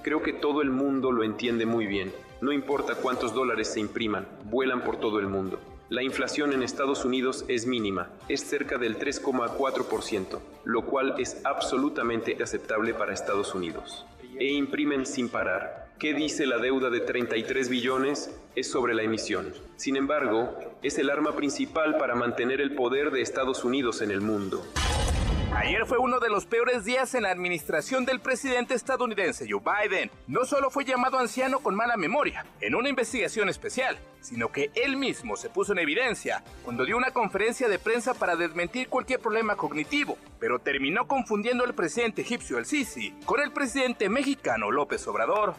Creo que todo el mundo lo entiende muy bien. No importa cuántos dólares se impriman, vuelan por todo el mundo. La inflación en Estados Unidos es mínima, es cerca del 3,4%, lo cual es absolutamente aceptable para Estados Unidos. E imprimen sin parar. ¿Qué dice la deuda de 33 billones? Es sobre la emisión. Sin embargo, es el arma principal para mantener el poder de Estados Unidos en el mundo. Ayer fue uno de los peores días en la administración del presidente estadounidense Joe Biden. No solo fue llamado anciano con mala memoria en una investigación especial, sino que él mismo se puso en evidencia cuando dio una conferencia de prensa para desmentir cualquier problema cognitivo, pero terminó confundiendo al presidente egipcio El Sisi con el presidente mexicano López Obrador.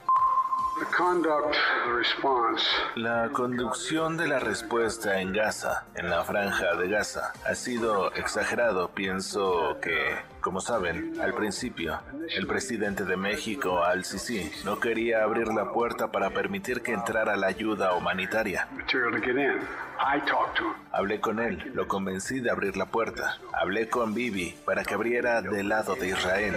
La conducción de la respuesta en Gaza, en la franja de Gaza, ha sido exagerado. Pienso que, como saben, al principio, el presidente de México, Al-Sisi, no quería abrir la puerta para permitir que entrara la ayuda humanitaria. Hablé con él, lo convencí de abrir la puerta. Hablé con Bibi para que abriera del lado de Israel.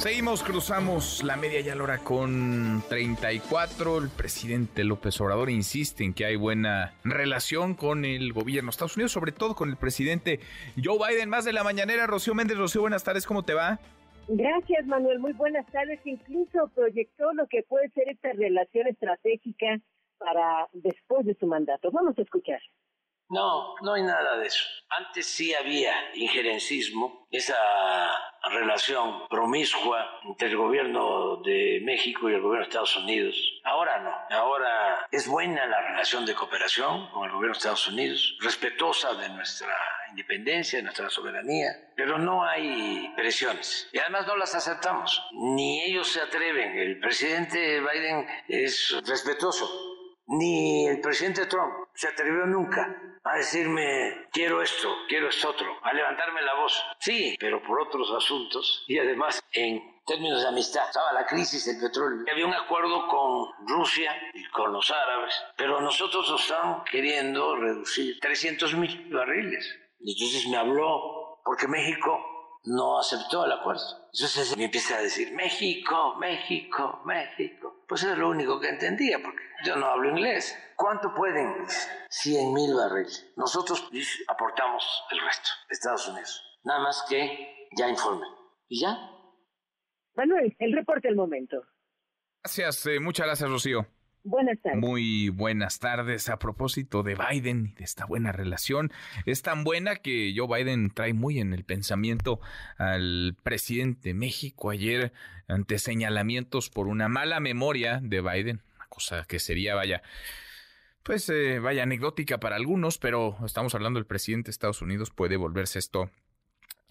Seguimos, cruzamos la media ya la hora con 34. El presidente López Obrador insiste en que hay buena relación con el gobierno de Estados Unidos, sobre todo con el presidente Joe Biden. Más de la mañanera, Rocío Méndez. Rocío, buenas tardes, ¿cómo te va? Gracias, Manuel. Muy buenas tardes. Incluso proyectó lo que puede ser esta relación estratégica para después de su mandato. Vamos a escuchar. No, no hay nada de eso. Antes sí había injerencismo, esa relación promiscua entre el gobierno de México y el gobierno de Estados Unidos. Ahora no. Ahora es buena la relación de cooperación con el gobierno de Estados Unidos, respetuosa de nuestra independencia, de nuestra soberanía, pero no hay presiones. Y además no las aceptamos. Ni ellos se atreven. El presidente Biden es respetuoso. Ni el presidente Trump se atrevió nunca a decirme quiero esto, quiero esto otro, a levantarme la voz. Sí, pero por otros asuntos y además en términos de amistad. Estaba la crisis del petróleo. Había un acuerdo con Rusia y con los árabes, pero nosotros nos están queriendo reducir 300 mil barriles. Entonces me habló porque México no aceptó el acuerdo. Entonces me empieza a decir, México, México, México. Pues es lo único que entendía, porque yo no hablo inglés. ¿Cuánto pueden? 100 mil barriles. Nosotros aportamos el resto, Estados Unidos. Nada más que ya informen. ¿Y ya? Manuel, el reporte del momento. Gracias, eh, muchas gracias, Rocío. Buenas tardes. Muy buenas tardes. A propósito de Biden y de esta buena relación, es tan buena que Joe Biden trae muy en el pensamiento al presidente de México ayer ante señalamientos por una mala memoria de Biden, una cosa que sería, vaya, pues eh, vaya anecdótica para algunos, pero estamos hablando del presidente de Estados Unidos, puede volverse esto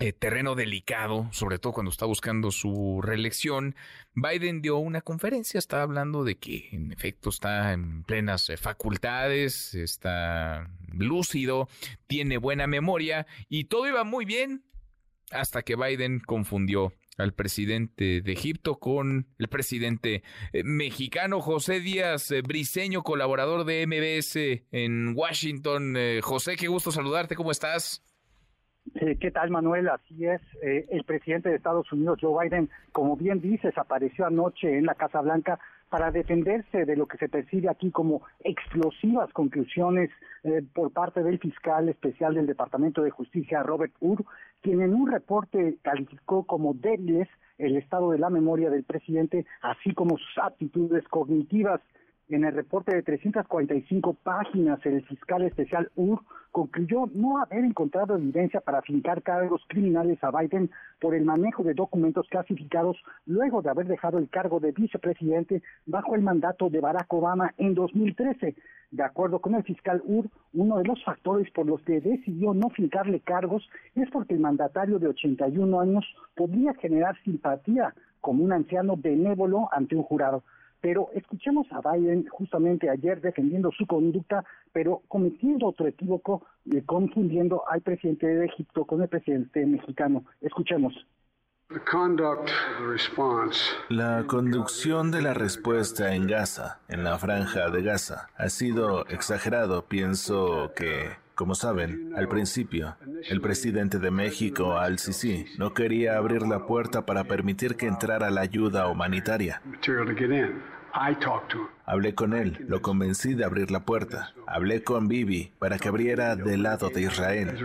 eh, terreno delicado, sobre todo cuando está buscando su reelección. Biden dio una conferencia, está hablando de que en efecto está en plenas eh, facultades, está lúcido, tiene buena memoria y todo iba muy bien hasta que Biden confundió al presidente de Egipto con el presidente eh, mexicano José Díaz Briseño, colaborador de MBS en Washington. José, qué gusto saludarte, ¿cómo estás? ¿Qué tal, Manuel? Así es. Eh, el presidente de Estados Unidos, Joe Biden, como bien dices, apareció anoche en la Casa Blanca para defenderse de lo que se percibe aquí como explosivas conclusiones eh, por parte del fiscal especial del Departamento de Justicia, Robert Ur, quien en un reporte calificó como débiles el estado de la memoria del presidente, así como sus aptitudes cognitivas. En el reporte de 345 páginas, el fiscal especial UR concluyó no haber encontrado evidencia para fincar cargos criminales a Biden por el manejo de documentos clasificados luego de haber dejado el cargo de vicepresidente bajo el mandato de Barack Obama en 2013. De acuerdo con el fiscal UR, uno de los factores por los que decidió no fincarle cargos es porque el mandatario de 81 años podría generar simpatía como un anciano benévolo ante un jurado. Pero escuchemos a Biden justamente ayer defendiendo su conducta, pero cometiendo otro equívoco, eh, confundiendo al presidente de Egipto con el presidente mexicano. Escuchemos. La conducción de la respuesta en Gaza, en la franja de Gaza, ha sido exagerado. Pienso que Como saben, al principio, el presidente de México, Al-Sisi, no quería abrir la puerta para permitir que entrara la ayuda humanitaria. Hablé con él, lo convencí de abrir la puerta. Hablé con Bibi para que abriera del lado de Israel.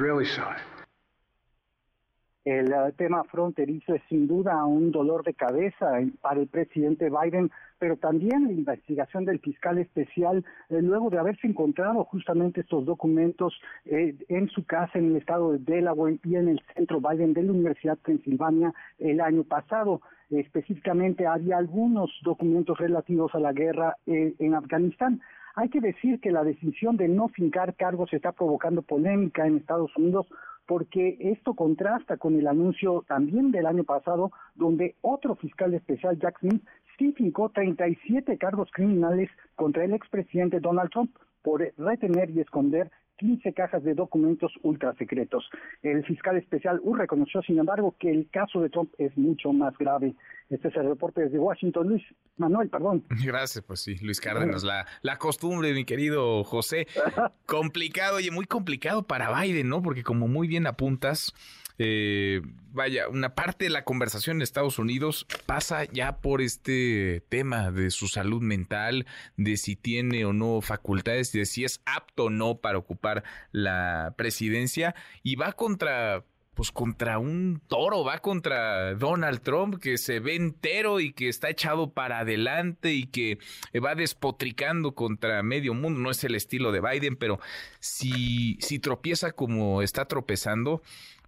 El eh, tema fronterizo es sin duda un dolor de cabeza para el presidente Biden, pero también la investigación del fiscal especial, eh, luego de haberse encontrado justamente estos documentos eh, en su casa en el estado de Delaware y en el centro Biden de la Universidad de Pensilvania el año pasado. específicamente había algunos documentos relativos a la guerra en Afganistán. Hay que decir que la decisión de no fincar cargos está provocando polémica en Estados Unidos porque esto contrasta con el anuncio también del año pasado, donde otro fiscal especial, Jack Smith, sí fincó 37 cargos criminales contra el expresidente Donald Trump por retener y esconder 15 cajas de documentos ultrasecretos. El fiscal especial U reconoció, sin embargo, que el caso de Trump es mucho más grave. Este es el reporte desde Washington, Luis Manuel, perdón. Gracias, pues sí, Luis Cárdenas, la, la costumbre, mi querido José. complicado, oye, muy complicado para Biden, ¿no? Porque como muy bien apuntas, eh, vaya, una parte de la conversación en Estados Unidos pasa ya por este tema de su salud mental, de si tiene o no facultades, de si es apto o no para ocupar la presidencia y va contra pues contra un toro, va contra Donald Trump que se ve entero y que está echado para adelante y que va despotricando contra medio mundo. No es el estilo de Biden, pero si, si tropieza como está tropezando,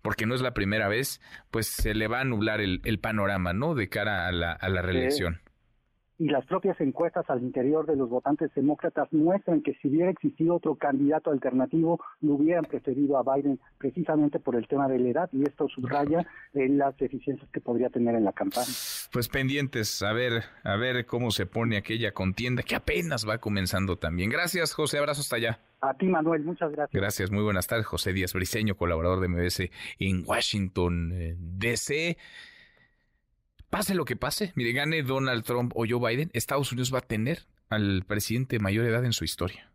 porque no es la primera vez, pues se le va a nublar el, panorama, ¿no? De cara a la, a la reelección. Y las propias encuestas al interior de los votantes demócratas muestran que si hubiera existido otro candidato alternativo, lo hubieran preferido a Biden precisamente por el tema de la edad y esto subraya eh, las deficiencias que podría tener en la campaña. Pues pendientes, a ver, a ver cómo se pone aquella contienda que apenas va comenzando también. Gracias, José, abrazo hasta allá. A ti, Manuel, muchas gracias. Gracias, muy buenas tardes. José Díaz Briceño, colaborador de MBS en Washington, eh, D.C. Pase lo que pase, mire, gane Donald Trump o Joe Biden, Estados Unidos va a tener al presidente de mayor edad en su historia.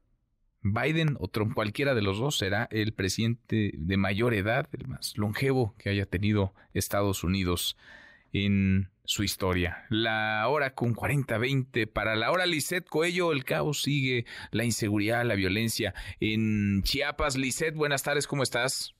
Biden o Trump, cualquiera de los dos, será el presidente de mayor edad, el más longevo que haya tenido Estados Unidos en su historia. La hora con 40-20 para la hora Lisset Coello, el caos sigue, la inseguridad, la violencia en Chiapas. Lisset, buenas tardes, ¿cómo estás?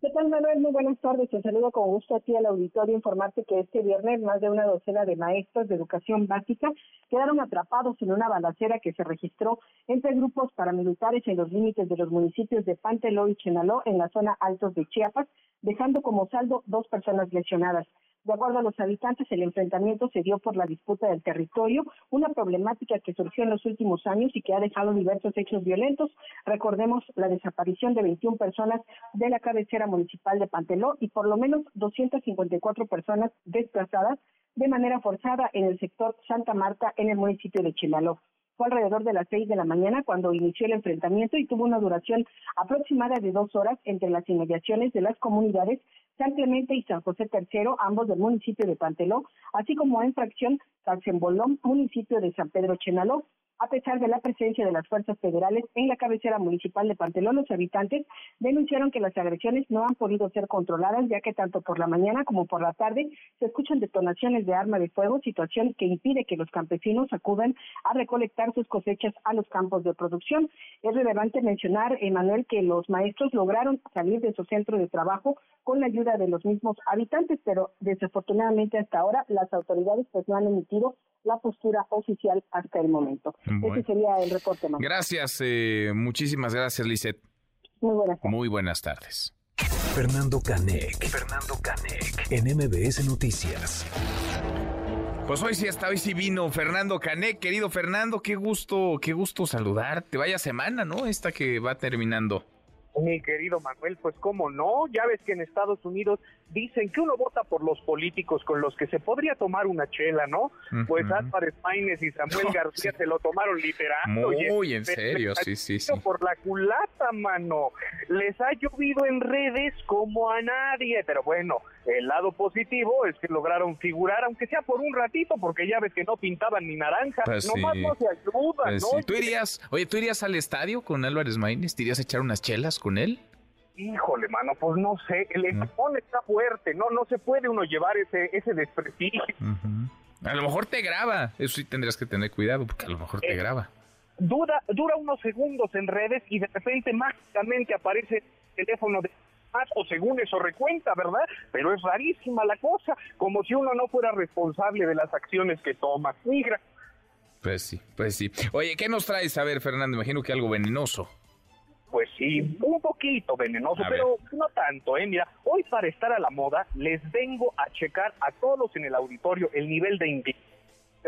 ¿Qué tal, Manuel? Muy buenas tardes. Te saludo con gusto a ti al auditorio. Informarte que este viernes más de una docena de maestros de educación básica quedaron atrapados en una balacera que se registró entre grupos paramilitares en los límites de los municipios de Panteló y Chenaló en la zona altos de Chiapas, dejando como saldo dos personas lesionadas. De acuerdo a los habitantes, el enfrentamiento se dio por la disputa del territorio, una problemática que surgió en los últimos años y que ha dejado diversos hechos violentos. Recordemos la desaparición de 21 personas de la cabecera municipal de Panteló y por lo menos 254 personas desplazadas de manera forzada en el sector Santa Marta en el municipio de Chimaló. Fue alrededor de las seis de la mañana cuando inició el enfrentamiento y tuvo una duración aproximada de dos horas entre las inmediaciones de las comunidades San Clemente y San José III, ambos del municipio de Panteló, así como en fracción Bolón, municipio de San Pedro Chenaló. A pesar de la presencia de las fuerzas federales en la cabecera municipal de Pantelón, los habitantes denunciaron que las agresiones no han podido ser controladas, ya que tanto por la mañana como por la tarde se escuchan detonaciones de arma de fuego, situación que impide que los campesinos acudan a recolectar sus cosechas a los campos de producción. Es relevante mencionar, Emanuel, que los maestros lograron salir de su centro de trabajo con la ayuda de los mismos habitantes, pero desafortunadamente hasta ahora las autoridades pues no han emitido la postura oficial hasta el momento. Ese sería el reporte. Más. Gracias, eh, muchísimas gracias, Lisette. Muy buenas tardes. Muy buenas tardes. Fernando Canec. Fernando Canec. En MBS Noticias. Pues hoy sí hasta hoy sí vino Fernando Canec, querido Fernando, qué gusto, qué gusto saludarte. Vaya semana, ¿no? Esta que va terminando. Mi querido Manuel, pues cómo no, ya ves que en Estados Unidos dicen que uno vota por los políticos con los que se podría tomar una chela, ¿no? Pues Álvarez Maínez y Samuel García se lo tomaron literal. Muy en serio, sí, sí, sí. Por la culata, mano. Les ha llovido en redes como a nadie, pero bueno, el lado positivo es que lograron figurar, aunque sea por un ratito, porque ya ves que no pintaban ni naranja, pues nomás no se ayudan, pues ¿no? ¿Tú irías, oye, ¿tú irías al estadio con Álvarez Maínez? ¿Te irías a echar unas chelas con él? Híjole, mano, pues no sé, el empujón está fuerte, no no se puede uno llevar ese ese desprestigio. A lo mejor te graba, eso sí tendrías que tener cuidado, porque a lo mejor te eh, graba. Dura, dura unos segundos en redes y de repente mágicamente aparece el teléfono de más o según eso recuenta, ¿verdad? Pero es rarísima la cosa, como si uno no fuera responsable de las acciones que toma. Migra. Pues sí, pues sí. Oye, ¿qué nos traes? A ver, Fernando, imagino que algo venenoso. Pues sí, un poquito venenoso, pero no tanto, ¿eh? Mira, hoy para estar a la moda les vengo a checar a todos en el auditorio el nivel de inglés,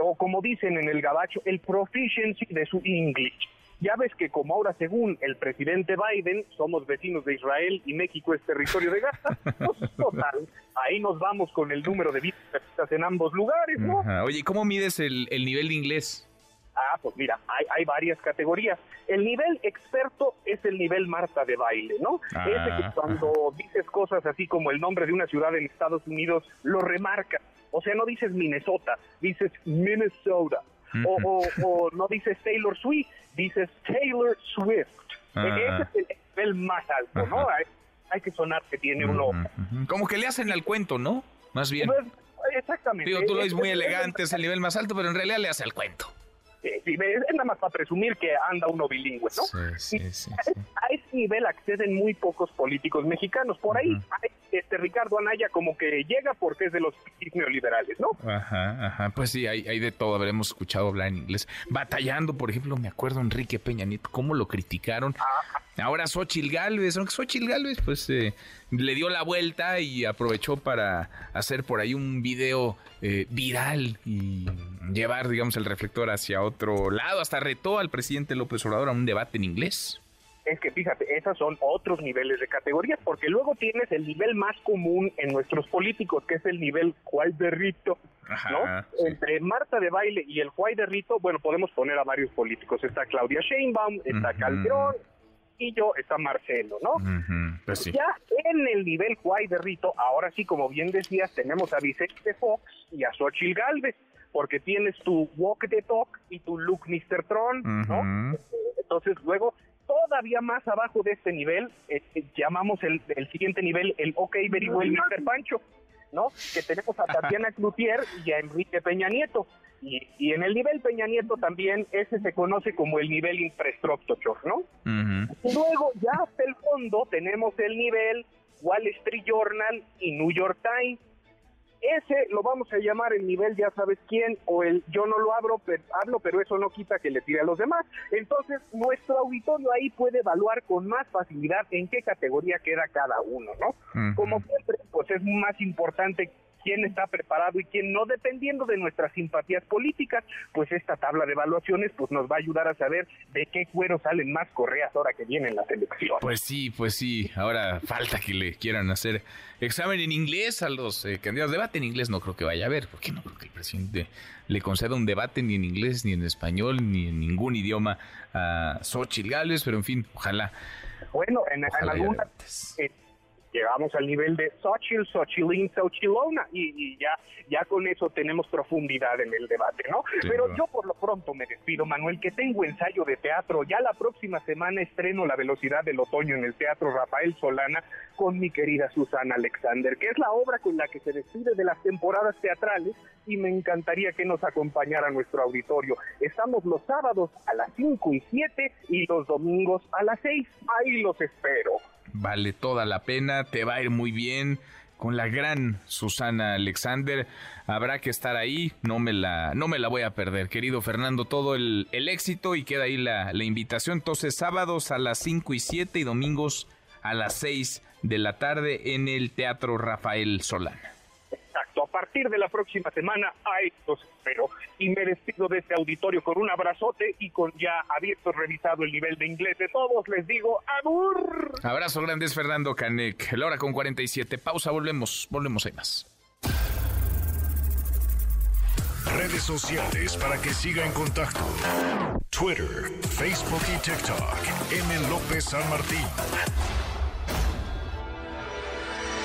o como dicen en el gabacho, el proficiency de su English. Ya ves que como ahora según el presidente Biden somos vecinos de Israel y México es territorio de Gaza, pues total, ahí nos vamos con el número de visitas en ambos lugares, ¿no? Oye, ¿cómo mides el, el nivel de inglés? Ah, pues mira, hay, hay varias categorías. El nivel experto es el nivel Marta de baile, ¿no? Ah, Ese que cuando dices cosas así como el nombre de una ciudad en Estados Unidos, lo remarca. O sea, no dices Minnesota, dices Minnesota. o, o, no dices Taylor Swift, dices Taylor Swift. Ah. Ese es el nivel más alto, ¿no? Hay, que sonar que tiene uno. Como que le hacen al cuento, ¿no? Más bien. Pues, exactamente. Digo, tú lo dices muy elegante, es el nivel más alto, pero en realidad le hace al cuento es nada más para presumir que anda uno bilingüe, ¿no? Sí, sí, sí, a, ese nivel acceden muy pocos políticos mexicanos. Por ahí hay este Ricardo Anaya como que llega porque es de los neoliberales, ¿no? Ajá, ajá. Pues sí, hay, hay de todo. Habremos escuchado hablar en inglés. Batallando, por ejemplo, me acuerdo Enrique Peña Nieto, cómo lo criticaron. Ahora Xochil Gálvez, aunque Xochil Gálvez, pues eh, le dio la vuelta y aprovechó para hacer por ahí un video eh, viral y llevar, digamos, el reflector hacia otro lado. Hasta retó al presidente López Obrador a un debate en inglés es que fíjate, esos son otros niveles de categorías, porque luego tienes el nivel más común en nuestros políticos, que es el nivel cual de Rito, ¿no? Entre Marta de Baile y el Juay de Rito, bueno, podemos poner a varios políticos. Está Claudia Sheinbaum, está Calderón, y yo está Marcelo, ¿no? Pues ya en el nivel Juay de Rito, ahora sí, como bien decías, tenemos a Vicente Fox y a Xochil Galvez, porque tienes tu Walk the Talk y tu Look Mr. Tron, ¿no? Entonces luego todavía más abajo de este nivel, eh, eh, llamamos el, siguiente nivel el OK Very Well Mr. Pancho, ¿no? Que tenemos a Tatiana Cloutier y a Enrique Peña Nieto. Y, y, en el nivel Peña Nieto también ese se conoce como el nivel infraestructure, ¿no? Luego ya hasta el fondo tenemos el nivel Wall Street Journal y New York Times ese lo vamos a llamar el nivel ya sabes quién o el yo no lo abro, pero, hablo, pero eso no quita que le tire a los demás. Entonces, nuestro auditorio ahí puede evaluar con más facilidad en qué categoría queda cada uno, ¿no? Como siempre, pues es más importante quién está preparado y quién no, dependiendo de nuestras simpatías políticas, pues esta tabla de evaluaciones pues nos va a ayudar a saber de qué cuero salen más correas ahora que vienen las elecciones. Pues sí, pues sí, ahora falta que le quieran hacer examen en inglés a los eh, candidatos. Debate en inglés no creo que vaya a haber, porque no creo que el presidente le conceda un debate ni en inglés, ni en español, ni en ningún idioma a Xochitl Gales, pero en fin, ojalá. Bueno, en, algunas llegamos al nivel de Xochitl, Xochilín, Xochilona y, ya, ya con eso tenemos profundidad en el debate, ¿no? Pero yo por lo pronto me despido, Manuel, que tengo ensayo de teatro. Ya la próxima semana estreno La velocidad del otoño en el Teatro Rafael Solana con mi querida Susana Alexander, que es la obra con la que se despide de las temporadas teatrales y me encantaría que nos acompañara nuestro auditorio. Estamos los sábados a las 5 y 7 y los domingos a las 6. Ahí los espero vale toda la pena, te va a ir muy bien con la gran Susana Alexander. Habrá que estar ahí, no me la, no me la voy a perder, querido Fernando, todo el, éxito y queda ahí la, la, invitación. Entonces, sábados a las 5 y 7 y domingos a las 6 de la tarde en el Teatro Rafael Solana. Partir de la próxima semana, ahí los espero. Y me despido de este auditorio con un abrazote y con ya abierto, revisado el nivel de inglés de todos, les digo ¡Abur! Abrazo grandes, Fernando Canek. La hora con 47. Pausa, volvemos, volvemos, hay más. Redes sociales para que siga en contacto: Twitter, Facebook y TikTok. M. López San Martín.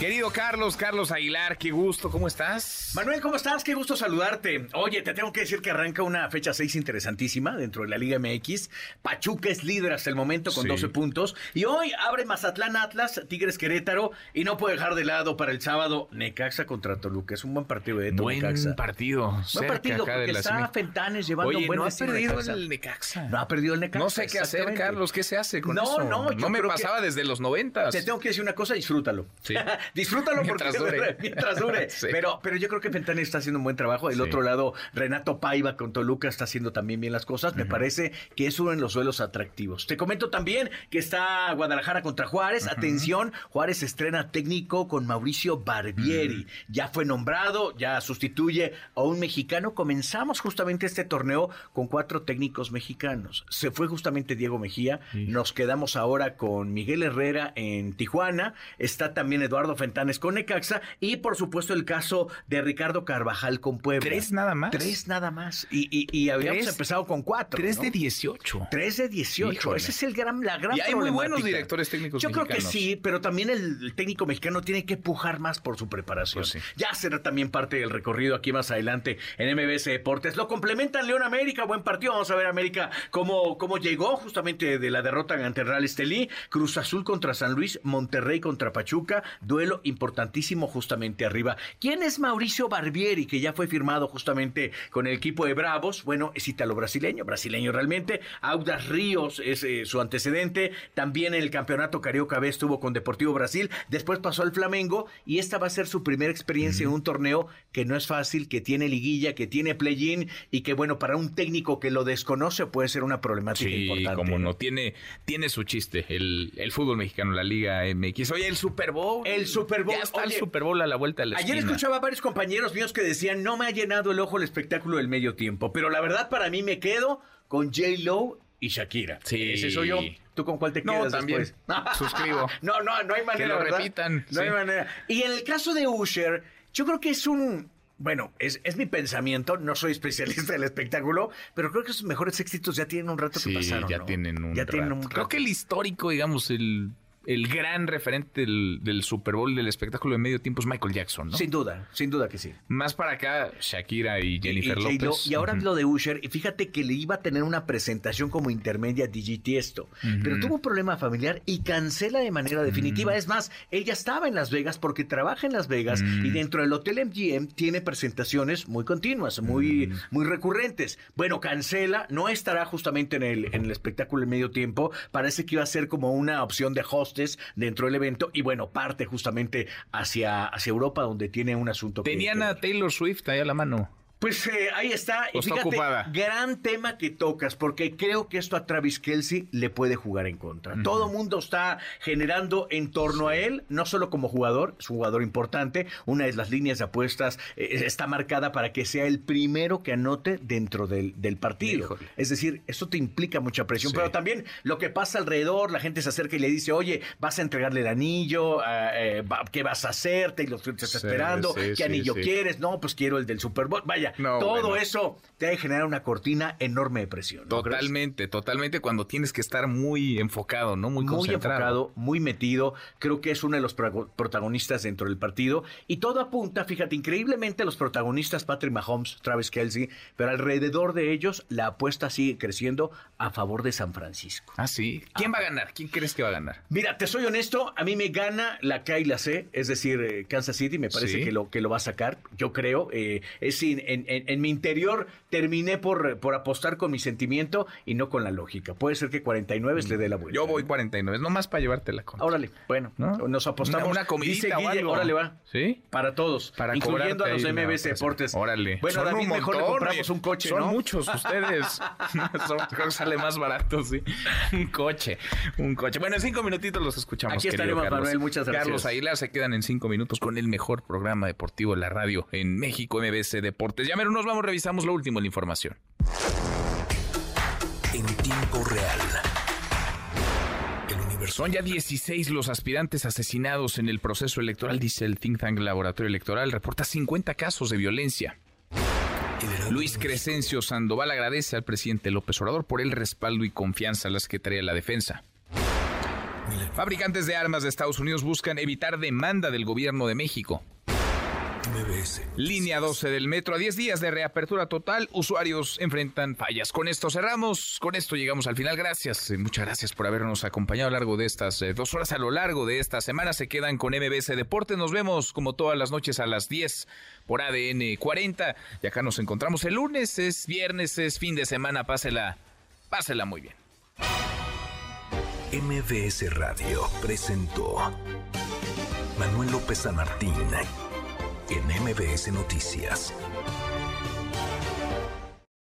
Querido Carlos, Carlos Aguilar, qué gusto, ¿cómo estás? Manuel, ¿cómo estás? Qué gusto saludarte. Oye, te tengo que decir que arranca una fecha 6 interesantísima dentro de la Liga MX. Pachuca es líder hasta el momento con Sí. 12 puntos. Y hoy abre Mazatlán Atlas, Tigres Querétaro. Y no puedo dejar de lado para el sábado Necaxa contra Toluca. Es un buen partido de Buen Necaxa. partido. Buen cerca partido, acá porque está Fentanes llevando Oye, un buen no ha perdido Necaxa. el Necaxa. No ha perdido el Necaxa. No sé qué hacer. Carlos. ¿Qué se hace con no, eso? No, yo no me pasaba desde los noventas. Te tengo que decir una cosa, disfrútalo. Sí. disfrútalo Mientras porque dure. mientras dure. Sí. pero, pero yo creo que Fentanes está haciendo un buen trabajo. Del Sí. otro lado, Renato Paiva con Toluca está haciendo también bien las cosas. Me parece que es uno de los duelos atractivos. Te comento también que está Guadalajara contra Juárez. Atención, Juárez estrena técnico con Mauricio Barbieri. Ya fue nombrado, ya sustituye a un mexicano. Comenzamos justamente este torneo con cuatro técnicos mexicanos. Se fue justamente Diego Mejía. Nos quedamos ahora con Miguel Herrera en Tijuana. Está también Eduardo Fentanes con Necaxa. Y por supuesto el caso de Ricardo Carvajal con Puebla. ¿Tres nada más? Tres nada más. Y, y- y habíamos Tres- empezado con cuatro. Tres ¿no? de 18. Tres de 18. Híjole. Ese es el gran, la gran Y hay muy buenos directores técnicos Yo creo que sí, pero también el, técnico mexicano tiene que pujar más por su preparación. Pues sí. Ya será también parte del recorrido aquí más adelante en MBS Deportes. Lo complementan León América, buen partido. Vamos a ver América cómo, cómo llegó justamente de la derrota ante Real Estelí. Cruz Azul contra San Luis, Monterrey contra Pachuca. Duelo importantísimo justamente arriba. ¿Quién es Mauricio Barbieri, que ya fue firmado justamente con el equipo de Bravos? Bueno, es italo-brasileño, brasileño realmente. Audas Ríos es eh, su antecedente. También en el campeonato Carioca B estuvo con Deportivo Brasil. Después pasó al Flamengo y esta va a ser su primera experiencia en un torneo que no es fácil, que tiene liguilla, que tiene play-in y que, bueno, para un técnico que lo desconoce puede ser una problemática Sí, importante. como no, tiene, tiene su chiste el, el fútbol mexicano, la Liga MX. Oye, el Super Bowl. El Super Bowl. Ya está el Super Bowl a la vuelta de la Ayer esquina. escuchaba a varios compañeros míos que decían, no me ha llenado el ojo el espectáculo del medio tiempo, pero la verdad para mí me quedo con J-Lo y Shakira. Sí. Ese soy yo. ¿Tú con cuál te No, quedas también. después? Suscribo. No, no, no hay manera, lo ¿verdad? repitan, No hay manera. Y en el caso de Usher, yo creo que es un... Bueno, es, es mi pensamiento, no soy especialista del espectáculo, pero creo que sus mejores éxitos ya tienen un rato que Sí, pasaron. ya ¿no? tienen un Ya rato. tienen un Creo que el histórico, digamos, el, el gran referente del, del Super Bowl, del espectáculo de medio tiempo es Michael Jackson, ¿no? Sin duda, sin duda que sí. Más para acá, Shakira y Jennifer y, J-Lo. López. Y ahora Ujú. lo de Usher, y fíjate que le iba a tener una presentación como intermedia DJ Tiesto, pero tuvo un problema familiar y cancela de manera definitiva. Es más, ella estaba en Las Vegas porque trabaja en Las Vegas y dentro del Hotel MGM tiene presentaciones muy continuas, muy, muy recurrentes. Bueno, cancela, no estará justamente en el, en el espectáculo en medio tiempo, parece que iba a ser como una opción de dentro del evento y bueno, parte justamente hacia, hacia Europa donde tiene un asunto Tenían que- a Taylor Swift ahí a la mano. Pues eh, ahí está. Y está ocupada. gran tema que tocas, porque creo que esto a Travis Kelsey le puede jugar en contra. Todo mundo está generando en torno a él, no solo como jugador, es un jugador importante. Una de las líneas de apuestas eh, está marcada para que sea el primero que anote dentro del, del partido. Híjole. Es decir, esto te implica mucha presión, Sí. pero también lo que pasa alrededor, la gente se acerca y le dice, oye, vas a entregarle el anillo, Ah, eh, ¿qué vas a hacer? Te lo estoy Sí, esperando, sí, ¿qué anillo quieres? No, pues quiero el del Super Bowl. Vaya, No, todo bueno. eso te ha de generar una cortina enorme de presión. ¿no crees? Totalmente, totalmente cuando tienes que estar muy enfocado, ¿no? Muy, muy concentrado. enfocado, muy metido. Creo que es uno de los protago- protagonistas dentro del partido. Y todo apunta, fíjate, increíblemente los protagonistas, Patrick Mahomes, Travis Kelsey, pero alrededor de ellos la apuesta sigue creciendo a favor de San Francisco. Ah, sí. ¿Quién va a ganar? ¿Quién crees que va a ganar? Mira, te soy honesto, a mí me gana la K y la C, es decir, eh, Kansas City, me parece Sí. que, lo, que lo va a sacar, yo creo. eh, es in- en, mi interior terminé por, por apostar con mi sentimiento y no con la lógica. Puede ser que 49 le dé la vuelta. Yo voy 49, nomás para llevarte la contra. Órale, bueno, nos apostamos. Una, comidita órale va. ¿Sí? Para todos, para incluyendo a los MBS Deportes. Órale. Bueno, David, un mejor le compramos un coche, Son muchos ustedes. que sale más barato, sí. Un coche, un coche. Bueno, en cinco minutitos los escuchamos, Aquí estaremos, Carlos. Manuel, muchas gracias. Carlos Aguilar se quedan en cinco minutos con el mejor programa deportivo de la radio en México, MBS Deportes. Ya mero, nos vamos, revisamos lo último en la información. En tiempo real. Son ya 16 los aspirantes asesinados en el proceso electoral, dice el think tank Laboratorio Electoral. Reporta 50 casos de violencia. Luis Crescencio Sandoval agradece al presidente López Obrador por el respaldo y confianza a las que trae la defensa. Fabricantes de armas de Estados Unidos buscan evitar demanda del gobierno de México. Línea 12 del metro a 10 días de reapertura total. Usuarios enfrentan fallas. Con esto cerramos. Con esto llegamos al final. Gracias. Eh, muchas gracias por habernos acompañado a lo largo de estas eh, dos horas. A lo largo de esta semana se quedan con MBS Deporte. Nos vemos como todas las noches a las 10 por ADN 40. Y acá nos encontramos el lunes. Es viernes, es fin de semana. Pásela, pásela muy bien. MBS Radio presentó Manuel López San Martín en MBS Noticias.